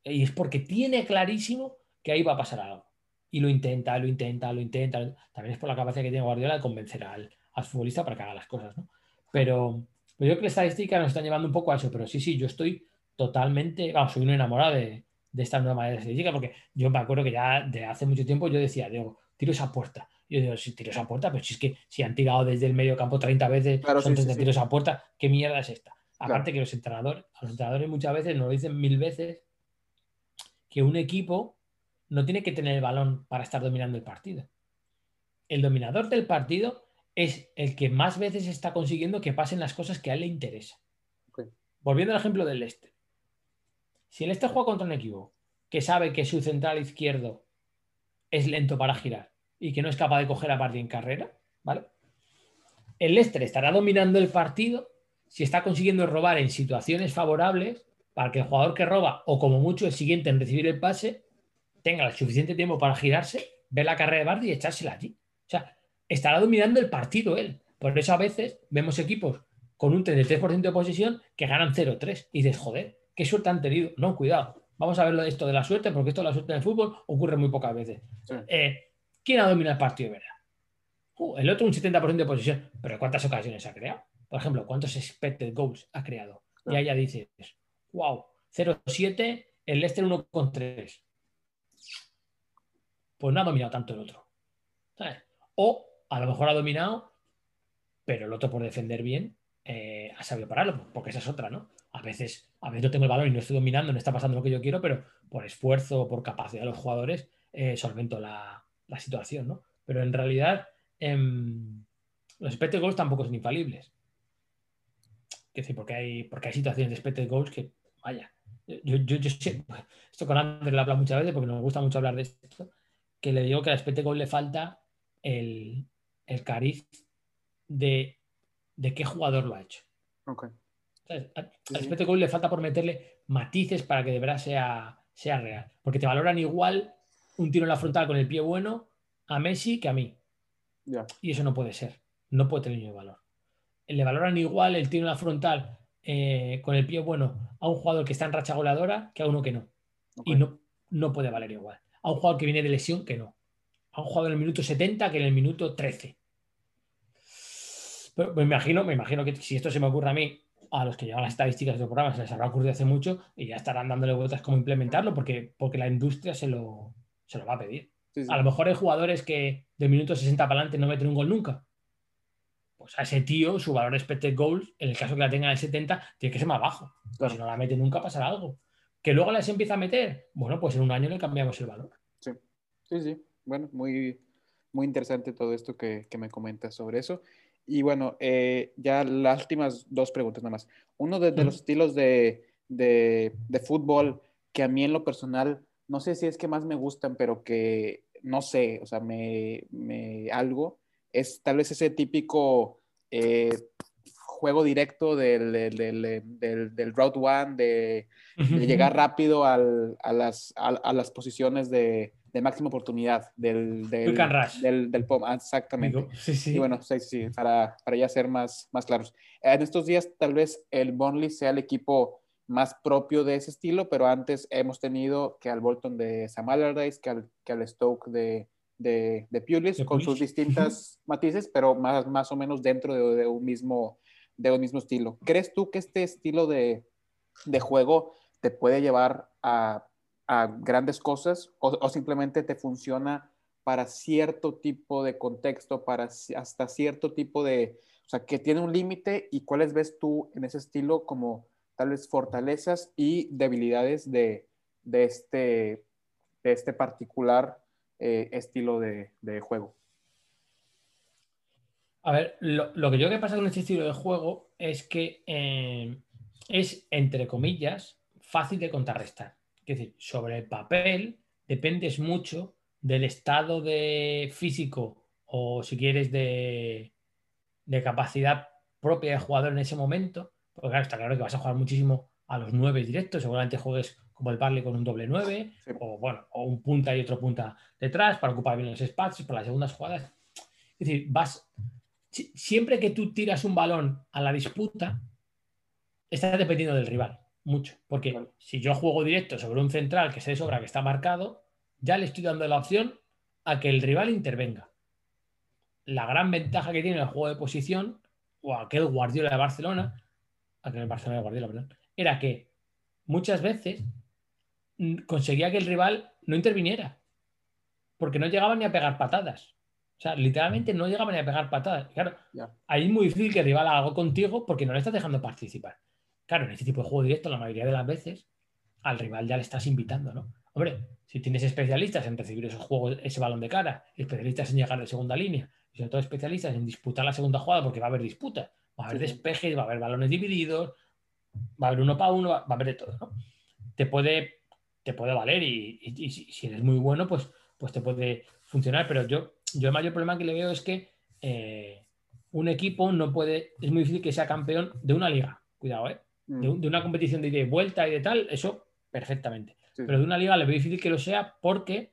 Y es porque tiene clarísimo que ahí va a pasar algo. Y lo intenta, lo intenta, lo intenta. También es por la capacidad que tiene Guardiola de convencer al, al futbolista para que haga las cosas, ¿no? Pero, pero yo creo que la estadística nos están llevando un poco a eso. Pero sí, sí, yo estoy totalmente, vamos, soy un enamorado de, de esta nueva manera de estadística porque yo me acuerdo que ya de hace mucho tiempo yo decía, digo, tiro esa puerta. Y yo digo, si tiro esa puerta, pero si es que si han tirado desde el medio campo 30 veces, Claro, son sí, sí, 30 sí. tiros a puerta, ¿qué mierda es esta? Aparte que los entrenadores, a los entrenadores muchas veces nos lo dicen mil veces que un equipo no tiene que tener el balón para estar dominando el partido. El dominador del partido es el que más veces está consiguiendo que pasen las cosas que a él le interesa. Volviendo al ejemplo del Leicester. Si el Leicester juega contra un equipo que sabe que su central izquierdo es lento para girar y que no es capaz de coger a Bardi en carrera, ¿vale? El Leicester estará dominando el partido si está consiguiendo robar en situaciones favorables para que el jugador que roba, o como mucho el siguiente en recibir el pase, tenga el suficiente tiempo para girarse, ver la carrera de Bardi y echársela allí. O sea, estará dominando el partido él. Por eso a veces vemos equipos con un 33% de posesión que ganan 0-3. Y dices, joder, qué suerte han tenido. No, cuidado. Vamos a ver lo de esto de la suerte, porque esto de la suerte en el fútbol ocurre muy pocas veces. Sí. Eh, ¿Quién ha dominado el partido de verdad? Uh, el otro un 70% de posesión. Pero ¿cuántas ocasiones ha creado? Por ejemplo, ¿cuántos expected goals ha creado? Y ahí ya dices, wow, 0-7, el Leicester 1-3. Pues no ha dominado tanto el otro. ¿sabes? O a lo mejor ha dominado, pero el otro por defender bien eh, ha sabido pararlo, porque esa es otra, ¿no? A veces, a veces yo tengo el balón y no estoy dominando, no está pasando lo que yo quiero, pero por esfuerzo o por capacidad de los jugadores eh, solvento la, la situación, ¿no? Pero en realidad em, los expected goals tampoco son infalibles. Quiero decir, porque hay, porque hay situaciones de expected goals que, vaya, yo, yo, yo sé- esto con Andrés lo habla muchas veces porque nos gusta mucho hablar de esto, que le digo que al expected goal le falta el, el cariz de, de qué jugador lo ha hecho. Ok. ¿sabes? Al Sí, al expected goal le falta por meterle matices para que de verdad sea, sea real. Porque te valoran igual un tiro en la frontal con el pie bueno a Messi que a mí. Y eso no puede ser. No puede tener ningún valor. Le valoran igual el tiro en la frontal eh, con el pie bueno a un jugador que está en racha goleadora que a uno que no. Y no, no puede valer igual. A un jugador que viene de lesión que no. A un jugador en el minuto 70 que en el minuto 13. Pero me imagino, me imagino que si esto se me ocurre a mí, a los que llevan las estadísticas de los programas se les habrá ocurrido hace mucho y ya estarán dándole vueltas cómo implementarlo porque, porque la industria se lo, se lo va a pedir. Sí, sí. A lo mejor hay jugadores que del minuto 60 para adelante no meten un gol nunca. Pues a ese tío, su valor expected goals, en el caso que la tenga en el 70, tiene que ser más bajo. Claro. Si no la mete nunca, pasará algo. ¿Que luego las empieza a meter? Bueno, pues en un año le cambiamos el valor. Sí, sí, sí. Bueno, muy, muy interesante todo esto que, que me comentas sobre eso. Y bueno, eh, ya las últimas dos preguntas nada más. Uno de, de los estilos de, de, de, fútbol que a mí en lo personal, no sé si es que más me gustan, pero que no sé, o sea, me, me algo, es tal vez ese típico eh, juego directo del, del, del, del Route One, de, llegar rápido al, a, las, a, las posiciones de, de máxima oportunidad del, del, del, del POM. Ah, exactamente. Sí, sí. Y bueno, sí, sí, para, para ya ser más, más claros. En estos días tal vez el Burnley sea el equipo más propio de ese estilo, pero antes hemos tenido que al Bolton de Sam Allardyce, que al, que al Stoke de, de, de Pulis, con sus distintas matices, pero más, más o menos dentro de, de un mismo de un mismo estilo. ¿Crees tú que este estilo de, de juego te puede llevar a, a grandes cosas o, o, simplemente te funciona para cierto tipo de contexto, para hasta cierto tipo de, o sea, que tiene un límite y cuáles ves tú en ese estilo como tal vez fortalezas y debilidades de, de este, de este particular eh, estilo de, juego? A ver, lo, que yo que pasa con este estilo de juego es que eh, es, entre comillas, fácil de contrarrestar. Es decir, sobre el papel dependes mucho del estado de físico o si quieres de, de capacidad propia del jugador en ese momento. Porque claro, está claro que vas a jugar muchísimo a los nueve directos, seguramente juegues como el Barley con un doble nueve, sí. o bueno, o un punta y otro punta detrás para ocupar bien los espacios, para las segundas jugadas. Es decir, vas, siempre que tú tiras un balón a la disputa, estás dependiendo del rival, mucho. Porque si yo juego directo sobre un central que se sobra, que está marcado, ya le estoy dando la opción a que el rival intervenga. La gran ventaja que tiene el juego de posición, o aquel Guardiola de Barcelona, aquel Barcelona de Guardiola, perdón, era que muchas veces conseguía que el rival no interviniera, porque no llegaba ni a pegar patadas. O sea, literalmente no llegaban a pegar patadas. Claro, yeah. ahí es muy difícil que el rival haga algo contigo porque no le estás dejando participar. Claro, en este tipo de juego directo, la mayoría de las veces, al rival ya le estás invitando, ¿no? Hombre, si tienes especialistas en recibir esos juegos, ese balón de cara, especialistas en llegar de segunda línea, y sobre todo especialistas en disputar la segunda jugada porque va a haber disputa, va a haber despejes, va a haber balones divididos, va a haber uno para uno, va a haber de todo, ¿no? Te puede, te puede valer y, y, y si eres muy bueno, pues, pues te puede funcionar, pero yo yo el mayor problema que le veo es que eh, un equipo no puede, es muy difícil que sea campeón de una liga, cuidado, ¿eh? Mm. De, de, una competición de ida y vuelta y de tal, eso perfectamente. Sí. Pero de una liga le veo difícil que lo sea porque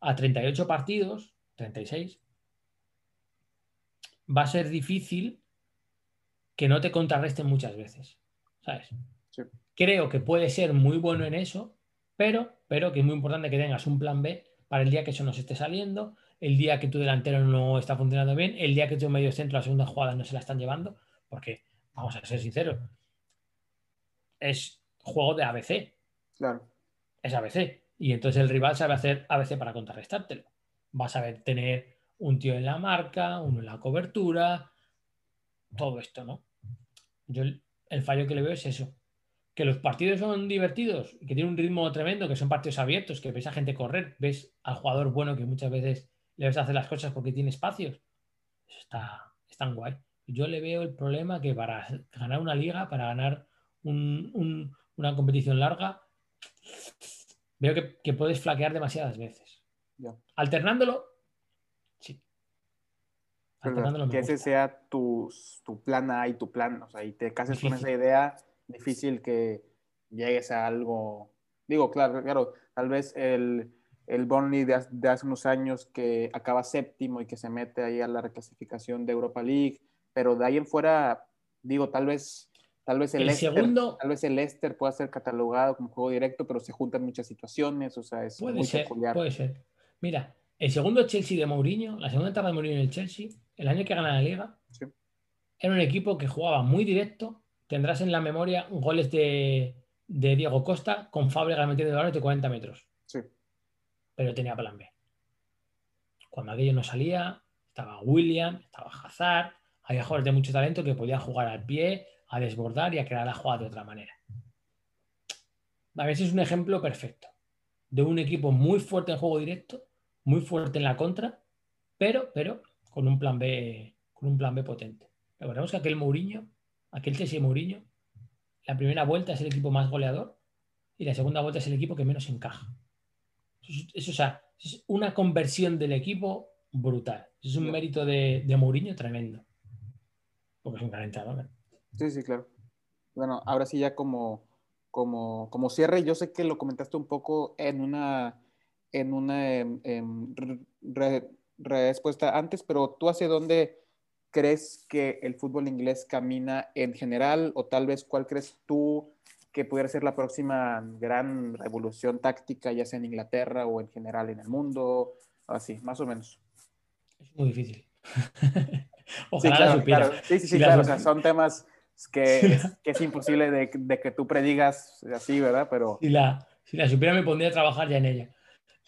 a 38 partidos, 36, va a ser difícil que no te contrarresten muchas veces, ¿sabes? Sí. Creo que puede ser muy bueno en eso, pero, pero que es muy importante que tengas un plan B para el día que eso nos esté saliendo, el día que tu delantero no está funcionando bien, el día que tu medio centro, la segunda jugada no se la están llevando, porque, vamos a ser sinceros, es juego de ABC. Claro. Es ABC. Y entonces el rival sabe hacer ABC para contrarrestártelo. Va a saber tener un tío en la marca, uno en la cobertura, todo esto, ¿no? Yo el, el fallo que le veo es eso. Que los partidos son divertidos, que tienen un ritmo tremendo, que son partidos abiertos, que ves a gente correr, ves al jugador bueno que muchas veces le ves hacer las cosas porque tiene espacios. Eso está, es tan guay. Yo le veo el problema que para ganar una liga, para ganar un, un, una competición larga, veo que, que puedes flaquear demasiadas veces. Yeah. Alternándolo, sí. Alternándolo que ese sea tu, tu, plan A y tu plan, o sea, y te cases con esa idea, difícil que llegues a algo. Digo, claro, claro, tal vez el el Burnley de, de, hace unos años que acaba séptimo y que se mete ahí a la reclasificación de Europa League, pero de ahí en fuera, digo, tal vez, tal vez el, el Leicester, segundo, tal vez el Leicester pueda ser catalogado como juego directo, pero se juntan muchas situaciones, o sea, es puede muy ser, peculiar. Puede ser. Mira, el segundo Chelsea de Mourinho, la segunda etapa de Mourinho en el Chelsea, el año que gana la liga, sí. era un equipo que jugaba muy directo. Tendrás en la memoria goles de, de Diego Costa con Fábregas metiendo balones de 40 metros. Sí pero tenía plan B. Cuando aquello no salía, estaba William, estaba Hazard, había jugadores de mucho talento que podían jugar al pie, a desbordar y a crear la jugada de otra manera. a veces es un ejemplo perfecto de un equipo muy fuerte en juego directo, muy fuerte en la contra, pero, pero con un plan B, con un plan B potente. Recordemos que aquel Mourinho, aquel Chelsea Mourinho, la primera vuelta es el equipo más goleador y la segunda vuelta es el equipo que menos encaja. Eso, es una conversión del equipo brutal. es un mérito de, de Mourinho tremendo. Porque es un gran entrenador. Sí, sí, claro. Bueno, ahora sí ya como, como, como cierre, yo sé que lo comentaste un poco en una, en una em, em, respuesta antes, pero tú hacia dónde crees que el fútbol inglés camina en general o tal vez cuál crees tú que pudiera ser la próxima gran revolución táctica, ya sea en Inglaterra o en general en el mundo, así, más o menos. Es muy difícil. Ojalá sí, claro, Sí, sí, sí, claro. O sea, son temas que, es, imposible de, que tú predigas así, ¿verdad? Pero... Si la, si la supiera me pondría a trabajar ya en ella.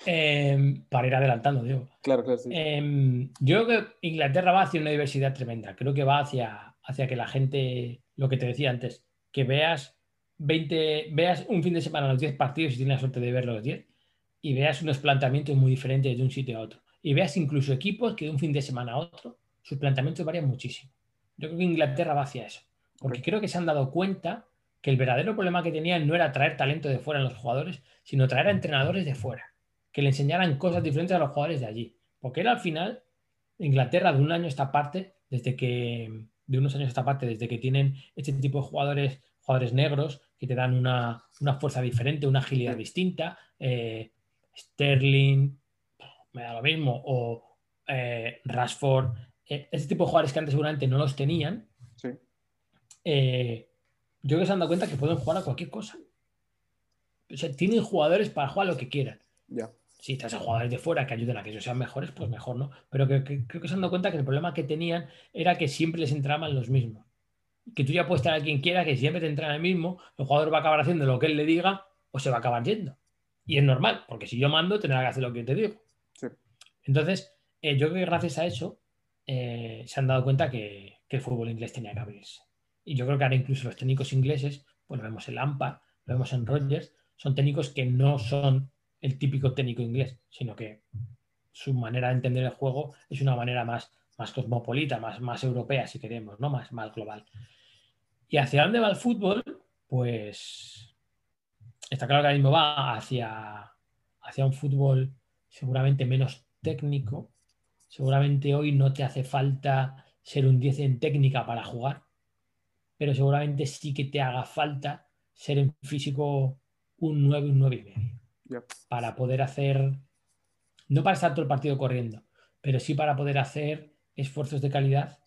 Em, para ir adelantando, digo. Claro, claro, sí. Em, yo creo que Inglaterra va hacia una diversidad tremenda. Creo que va hacia, hacia que la gente, lo que te decía antes, que veas 20, veas un fin de semana los 10 partidos y tienes la suerte de ver los 10 y veas unos planteamientos muy diferentes de un sitio a otro. Y veas incluso equipos que de un fin de semana a otro sus planteamientos varían muchísimo. Yo creo que Inglaterra va hacia eso. Porque creo que se han dado cuenta que el verdadero problema que tenían no era traer talento de fuera en los jugadores, sino traer a entrenadores de fuera, que le enseñaran cosas diferentes a los jugadores de allí. Porque era al final Inglaterra de un año esta parte, desde que de unos años esta parte, desde que tienen este tipo de jugadores, jugadores negros, que te dan una, fuerza diferente, una agilidad distinta. Eh, Sterling, me da lo mismo, o eh, Rashford, eh, ese tipo de jugadores que antes seguramente no los tenían. Sí. yo creo que se han dado cuenta que pueden jugar a cualquier cosa. O sea, tienen jugadores para jugar lo que quieran. Ya. Si estás a jugadores de fuera que ayuden a que ellos sean mejores, pues mejor, ¿no? Pero creo que se han dado cuenta que el problema que tenían era que siempre les entraban los mismos que tú ya puedes tener a quien quiera, que siempre te entra en el mismo, el jugador va a acabar haciendo lo que él le diga o se va a acabar yendo. Y es normal, porque si yo mando, tendrá que hacer lo que yo te digo. Entonces, eh, yo creo que gracias a eso eh, se han dado cuenta que, el fútbol inglés tenía que abrirse. Y yo creo que ahora incluso los técnicos ingleses, pues lo vemos en Lampard, lo vemos en Rogers, son técnicos que no son el típico técnico inglés, sino que su manera de entender el juego es una manera más más cosmopolita, más, más europea, si queremos, ¿no? Más, más global. ¿Y hacia dónde va el fútbol? Pues está claro que ahora mismo va hacia, hacia un fútbol seguramente menos técnico. Seguramente hoy no te hace falta ser un 10 en técnica para jugar, pero seguramente sí que te haga falta ser en físico un 9, un 9 y medio. Para poder hacer, no para estar todo el partido corriendo, pero sí para poder hacer esfuerzos de calidad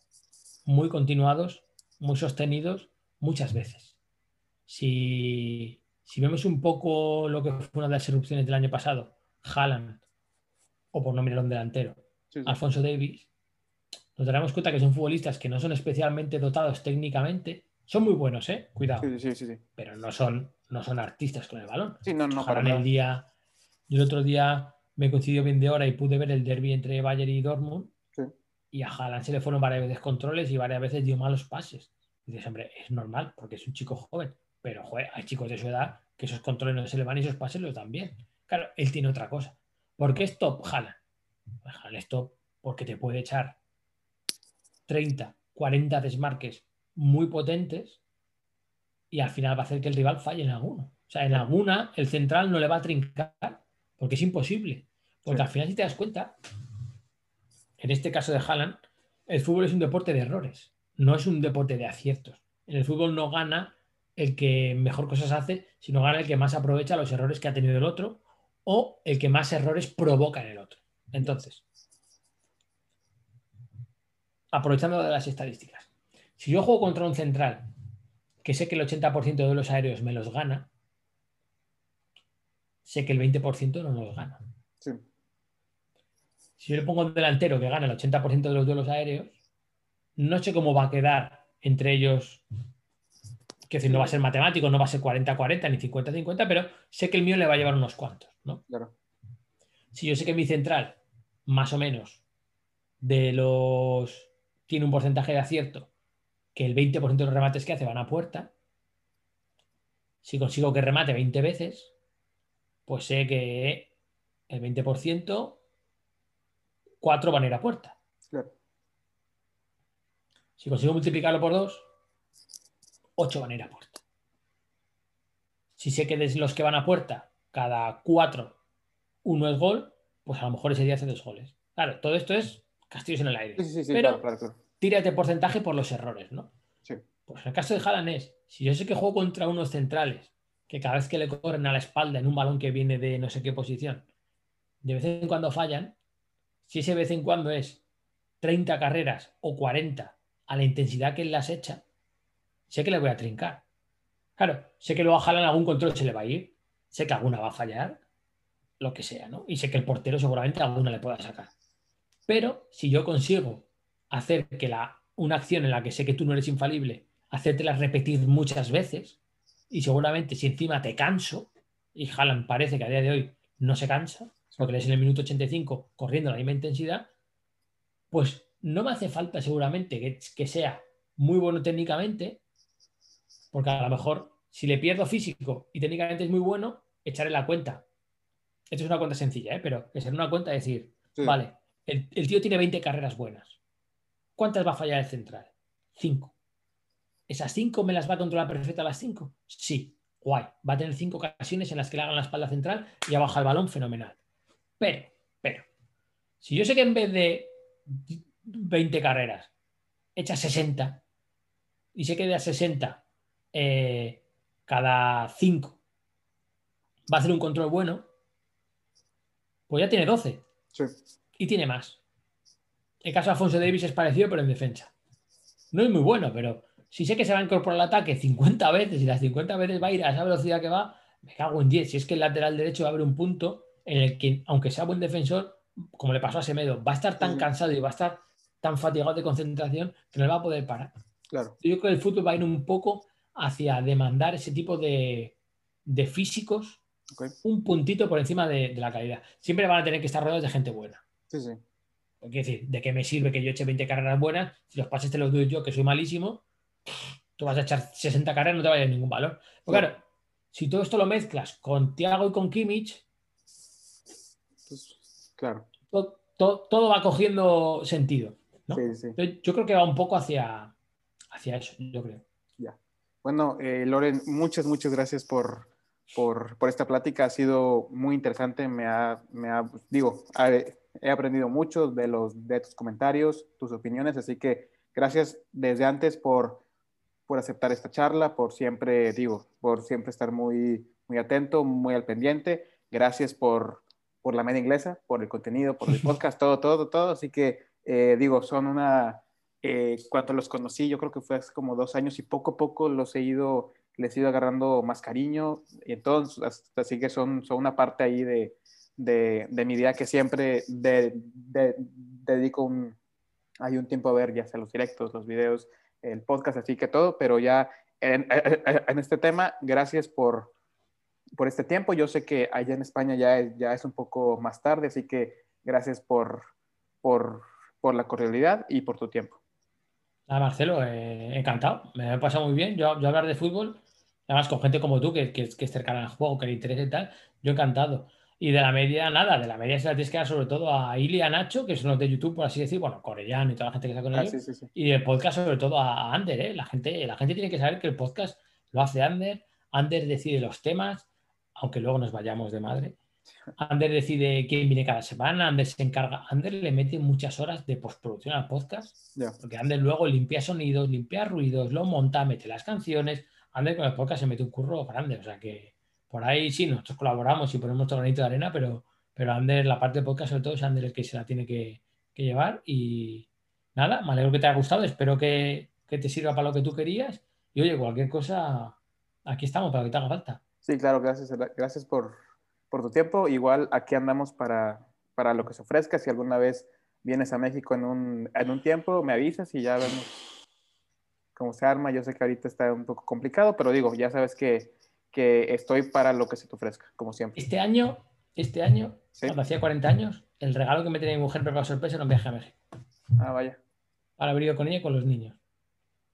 muy continuados, muy sostenidos, muchas veces. Si, vemos un poco lo que fue una de las erupciones del año pasado, Haaland, o por no mirar un delantero, Alfonso Davis, nos daremos cuenta que son futbolistas que no son especialmente dotados técnicamente, son muy buenos, ¿eh? Cuidado. pero no son, no son artistas con el balón. Sí, no, no, para el día, yo el otro día me coincidió bien de hora y pude ver el derby entre Bayern y Dortmund y a Haaland se le fueron varias veces controles y varias veces dio malos pases. Y dices, hombre, es normal porque es un chico joven, pero joder, hay chicos de su edad que esos controles no se le van y esos pases los dan bien. Claro, él tiene otra cosa. ¿Por qué es top Haaland? Pues Haaland es top porque te puede echar 30, 40 desmarques muy potentes y al final va a hacer que el rival falle en alguno. O sea, en alguna el central no le va a trincar porque es imposible. Porque al final, si te das cuenta, en este caso de Haaland, el fútbol es un deporte de errores, no es un deporte de aciertos. En el fútbol no gana el que mejor cosas hace, sino gana el que más aprovecha los errores que ha tenido el otro o el que más errores provoca en el otro. Entonces, aprovechando de las estadísticas, si yo juego contra un central que sé que el 80% de los aéreos me los gana, sé que el 20% no los gana. Si yo le pongo un delantero que gana el 80% de los duelos aéreos, no sé cómo va a quedar entre ellos. Que decir, no va a ser matemático, no va a ser 40-40 ni 50-50, pero sé que el mío le va a llevar unos cuantos. ¿no? Si yo sé que mi central, más o menos, de los. tiene un porcentaje de acierto, que el 20% de los remates que hace van a puerta. Si consigo que remate 20 veces, pues sé que el 20%, 4 van a ir a puerta. Claro. Si consigo multiplicarlo por 2, 8 van a ir a puerta. Si sé que de los que van a puerta, cada 4, uno es gol, pues a lo mejor ese día hace dos goles. Claro, todo esto es castillos en el aire. Sí, sí, sí, Pero claro, claro, claro. Tírate porcentaje por los errores, ¿no? Sí. Pues en el caso de Haaland es, si yo sé que juego contra unos centrales, que cada vez que le corren a la espalda en un balón que viene de no sé qué posición, de vez en cuando fallan, si ese vez en cuando es 30 carreras o 40 a la intensidad que él las echa, sé que le voy a trincar. Claro, sé que luego a Haaland algún control se le va a ir, sé que alguna va a fallar, lo que sea, ¿no? Y sé que el portero seguramente alguna le pueda sacar. Pero si yo consigo hacer que la, una acción en la que sé que tú no eres infalible, hacértela repetir muchas veces, y seguramente si encima te canso, y Haaland parece que a día de hoy no se cansa, porque le es en el minuto 85 corriendo a la misma intensidad, pues no me hace falta seguramente que, que sea muy bueno técnicamente, porque a lo mejor si le pierdo físico y técnicamente es muy bueno, echaré la cuenta. Esto es una cuenta sencilla, ¿eh? pero es en una cuenta decir, Sí. vale, el, el tío tiene 20 carreras buenas. ¿Cuántas va a fallar el central? 5. ¿Esas 5 me las va a controlar perfecta las 5? Sí, guay. Va a tener 5 ocasiones en las que le hagan la espalda central y ya baja el balón fenomenal. Pero, pero, si yo sé que en vez de 20 carreras echa 60 y sé que de a 60 eh, cada 5 va a hacer un control bueno, pues ya tiene 12 Sí. y tiene más. El caso de Alfonso Davis es parecido, pero en defensa. No es muy bueno, pero si sé que se va a incorporar al ataque 50 veces y las 50 veces va a ir a esa velocidad que va, me cago en 10. Si es que el lateral derecho va a haber un punto en el que, aunque sea buen defensor, como le pasó a Semedo, va a estar tan cansado y va a estar tan fatigado de concentración que no le va a poder parar. Claro. Yo creo que el fútbol va a ir un poco hacia demandar ese tipo de, de físicos un puntito por encima de, de la calidad. Siempre van a tener que estar rodeados de gente buena. Sí, sí. Quiero decir, ¿de qué me sirve que yo eche 20 carreras buenas? Si los pases te los doy yo, que soy malísimo, tú vas a echar 60 carreras, no te vaya a ningún valor. Pues Claro. si todo esto lo mezclas con Thiago y con Kimmich, Pues, claro. to- to- todo va cogiendo sentido. ¿no? Sí, sí. Yo, yo creo que va un poco hacia, hacia eso, yo creo. Bueno, eh, Loren, muchas, muchas gracias por, por, por esta plática. Ha sido muy interesante. Me ha, me ha digo, he aprendido mucho de, los, de tus comentarios, tus opiniones. Así que gracias desde antes por, por aceptar esta charla, por siempre, digo, por siempre estar muy, muy atento, muy al pendiente. Gracias por, por la media inglesa, por el contenido, por el podcast, todo, todo, todo. Así que, eh, digo, son una, eh, cuando los conocí, yo creo que fue hace como dos años y poco a poco los he ido, les he ido agarrando más cariño. Y entonces, así que son, son una parte ahí de, de, de mi vida que siempre de- de- dedico un, hay un tiempo a ver, ya sea los directos, los videos, el podcast, así que todo, pero ya en, en este tema, gracias por, por este tiempo. Yo sé que allá en España ya es, ya es un poco más tarde, así que gracias por, por, por la cordialidad y por tu tiempo. Nada, Marcelo, eh, encantado. Me ha pasado muy bien. Yo, yo hablar de fútbol, además con gente como tú, que, que, que es cercana al juego, que le interesa y tal, yo encantado. Y de la media, nada, de la media se la tienes que dar sobre todo a Ili a Nacho, que son los de YouTube, por así decir, bueno, Corellano y toda la gente que está con Ah, ellos. sí, sí, sí. Y el podcast, sobre todo a Ander, ¿eh? La gente, la gente tiene que saber que el podcast lo hace Ander. Ander decide los temas, aunque luego nos vayamos de madre. Ander decide quién viene cada semana, Ander se encarga. Ander le mete muchas horas de postproducción al podcast, porque Ander luego limpia sonidos, limpia ruidos, lo monta, mete las canciones. Ander con el podcast se mete un curro grande, o sea que por ahí sí, nosotros colaboramos y ponemos nuestro granito de arena, pero, pero Ander, la parte de podcast sobre todo es Ander el que se la tiene que, que llevar y nada, me alegro que te haya gustado, espero que, que te sirva para lo que tú querías y oye, cualquier cosa, aquí estamos para lo que te haga falta. Sí, claro, gracias, gracias por, por tu tiempo. Igual aquí andamos para, para lo que se ofrezca. Si alguna vez vienes a México en un, en un tiempo, me avisas y ya vemos cómo se arma. Yo sé que ahorita está un poco complicado, pero digo, ya sabes que, que estoy para lo que se te ofrezca, como siempre. Este año, este año, Sí. cuando hacía 40 años, el regalo que me tenía mi mujer preparado sorpresa era un viaje a México. Ah, vaya. Para haber ido con ella y con los niños.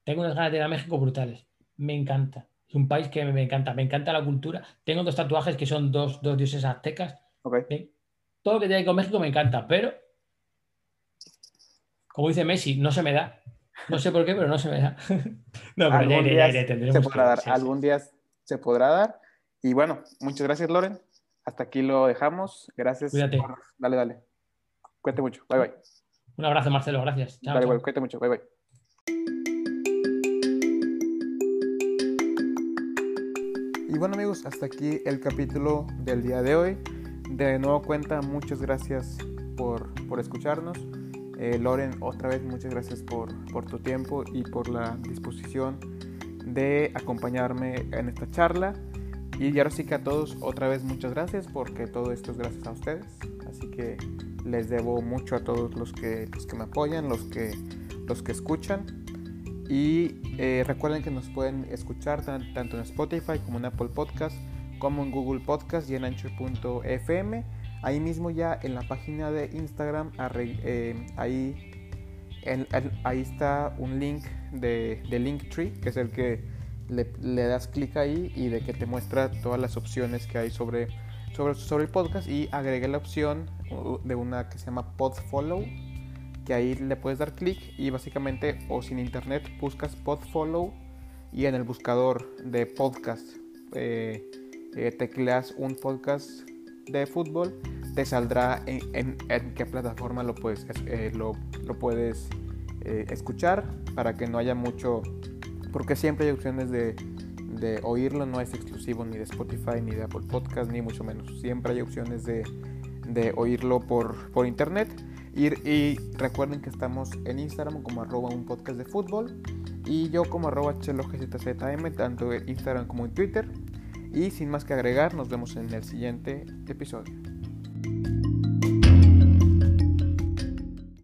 Tengo unas ganas de ir a México brutales. Me encanta. Es un país que me encanta, me encanta la cultura. Tengo dos tatuajes que son dos, dos dioses aztecas. Okay. Todo lo que tiene que con México me encanta, pero como dice Messi, no se me da. No sé por qué, pero no se me da. no, pero ya iré, ya iré, se podrá dar. Algún día se podrá dar. Y bueno, muchas gracias, Loren. Hasta aquí lo dejamos. Gracias. Cuídate. Dale, dale. Cuídate mucho. Bye, bye. Un abrazo, Marcelo. Gracias. Chao, dale, cuídate mucho. Bye, bye. Y bueno amigos, hasta aquí el capítulo del día de hoy. De nuevo cuenta, muchas gracias por, por escucharnos. Eh, Loren, otra vez muchas gracias por, por tu tiempo y por la disposición de acompañarme en esta charla. Y ahora sí que a todos otra vez muchas gracias porque todo esto es gracias a ustedes. Así que les debo mucho a todos los que, los que me apoyan, los que, los que escuchan. Y eh, recuerden que nos pueden escuchar tanto en Spotify como en Apple Podcast, como en Google Podcast y en Anchor.fm. Ahí mismo ya en la página de Instagram, eh, ahí, está un link de, de Linktree, que es el que le, das clic ahí y de que te muestra todas las opciones que hay sobre, sobre, sobre el podcast y agregué la opción de una que se llama Podfollow que ahí le puedes dar clic y básicamente o sin internet buscas Podfollow y en el buscador de podcast eh, eh, tecleas un podcast de fútbol te saldrá en, qué plataforma lo puedes, eh, lo, lo, puedes eh, escuchar para que no haya mucho porque siempre hay opciones de, de, oírlo, no es exclusivo ni de Spotify, ni de Apple Podcast, ni mucho menos. Siempre hay opciones de, de oírlo por, por internet. Y, y, recuerden que estamos en Instagram como arroba un podcast de fútbol y yo como arroba chelogzzm, tanto en Instagram como en Twitter. Y sin más que agregar, nos vemos en el siguiente episodio.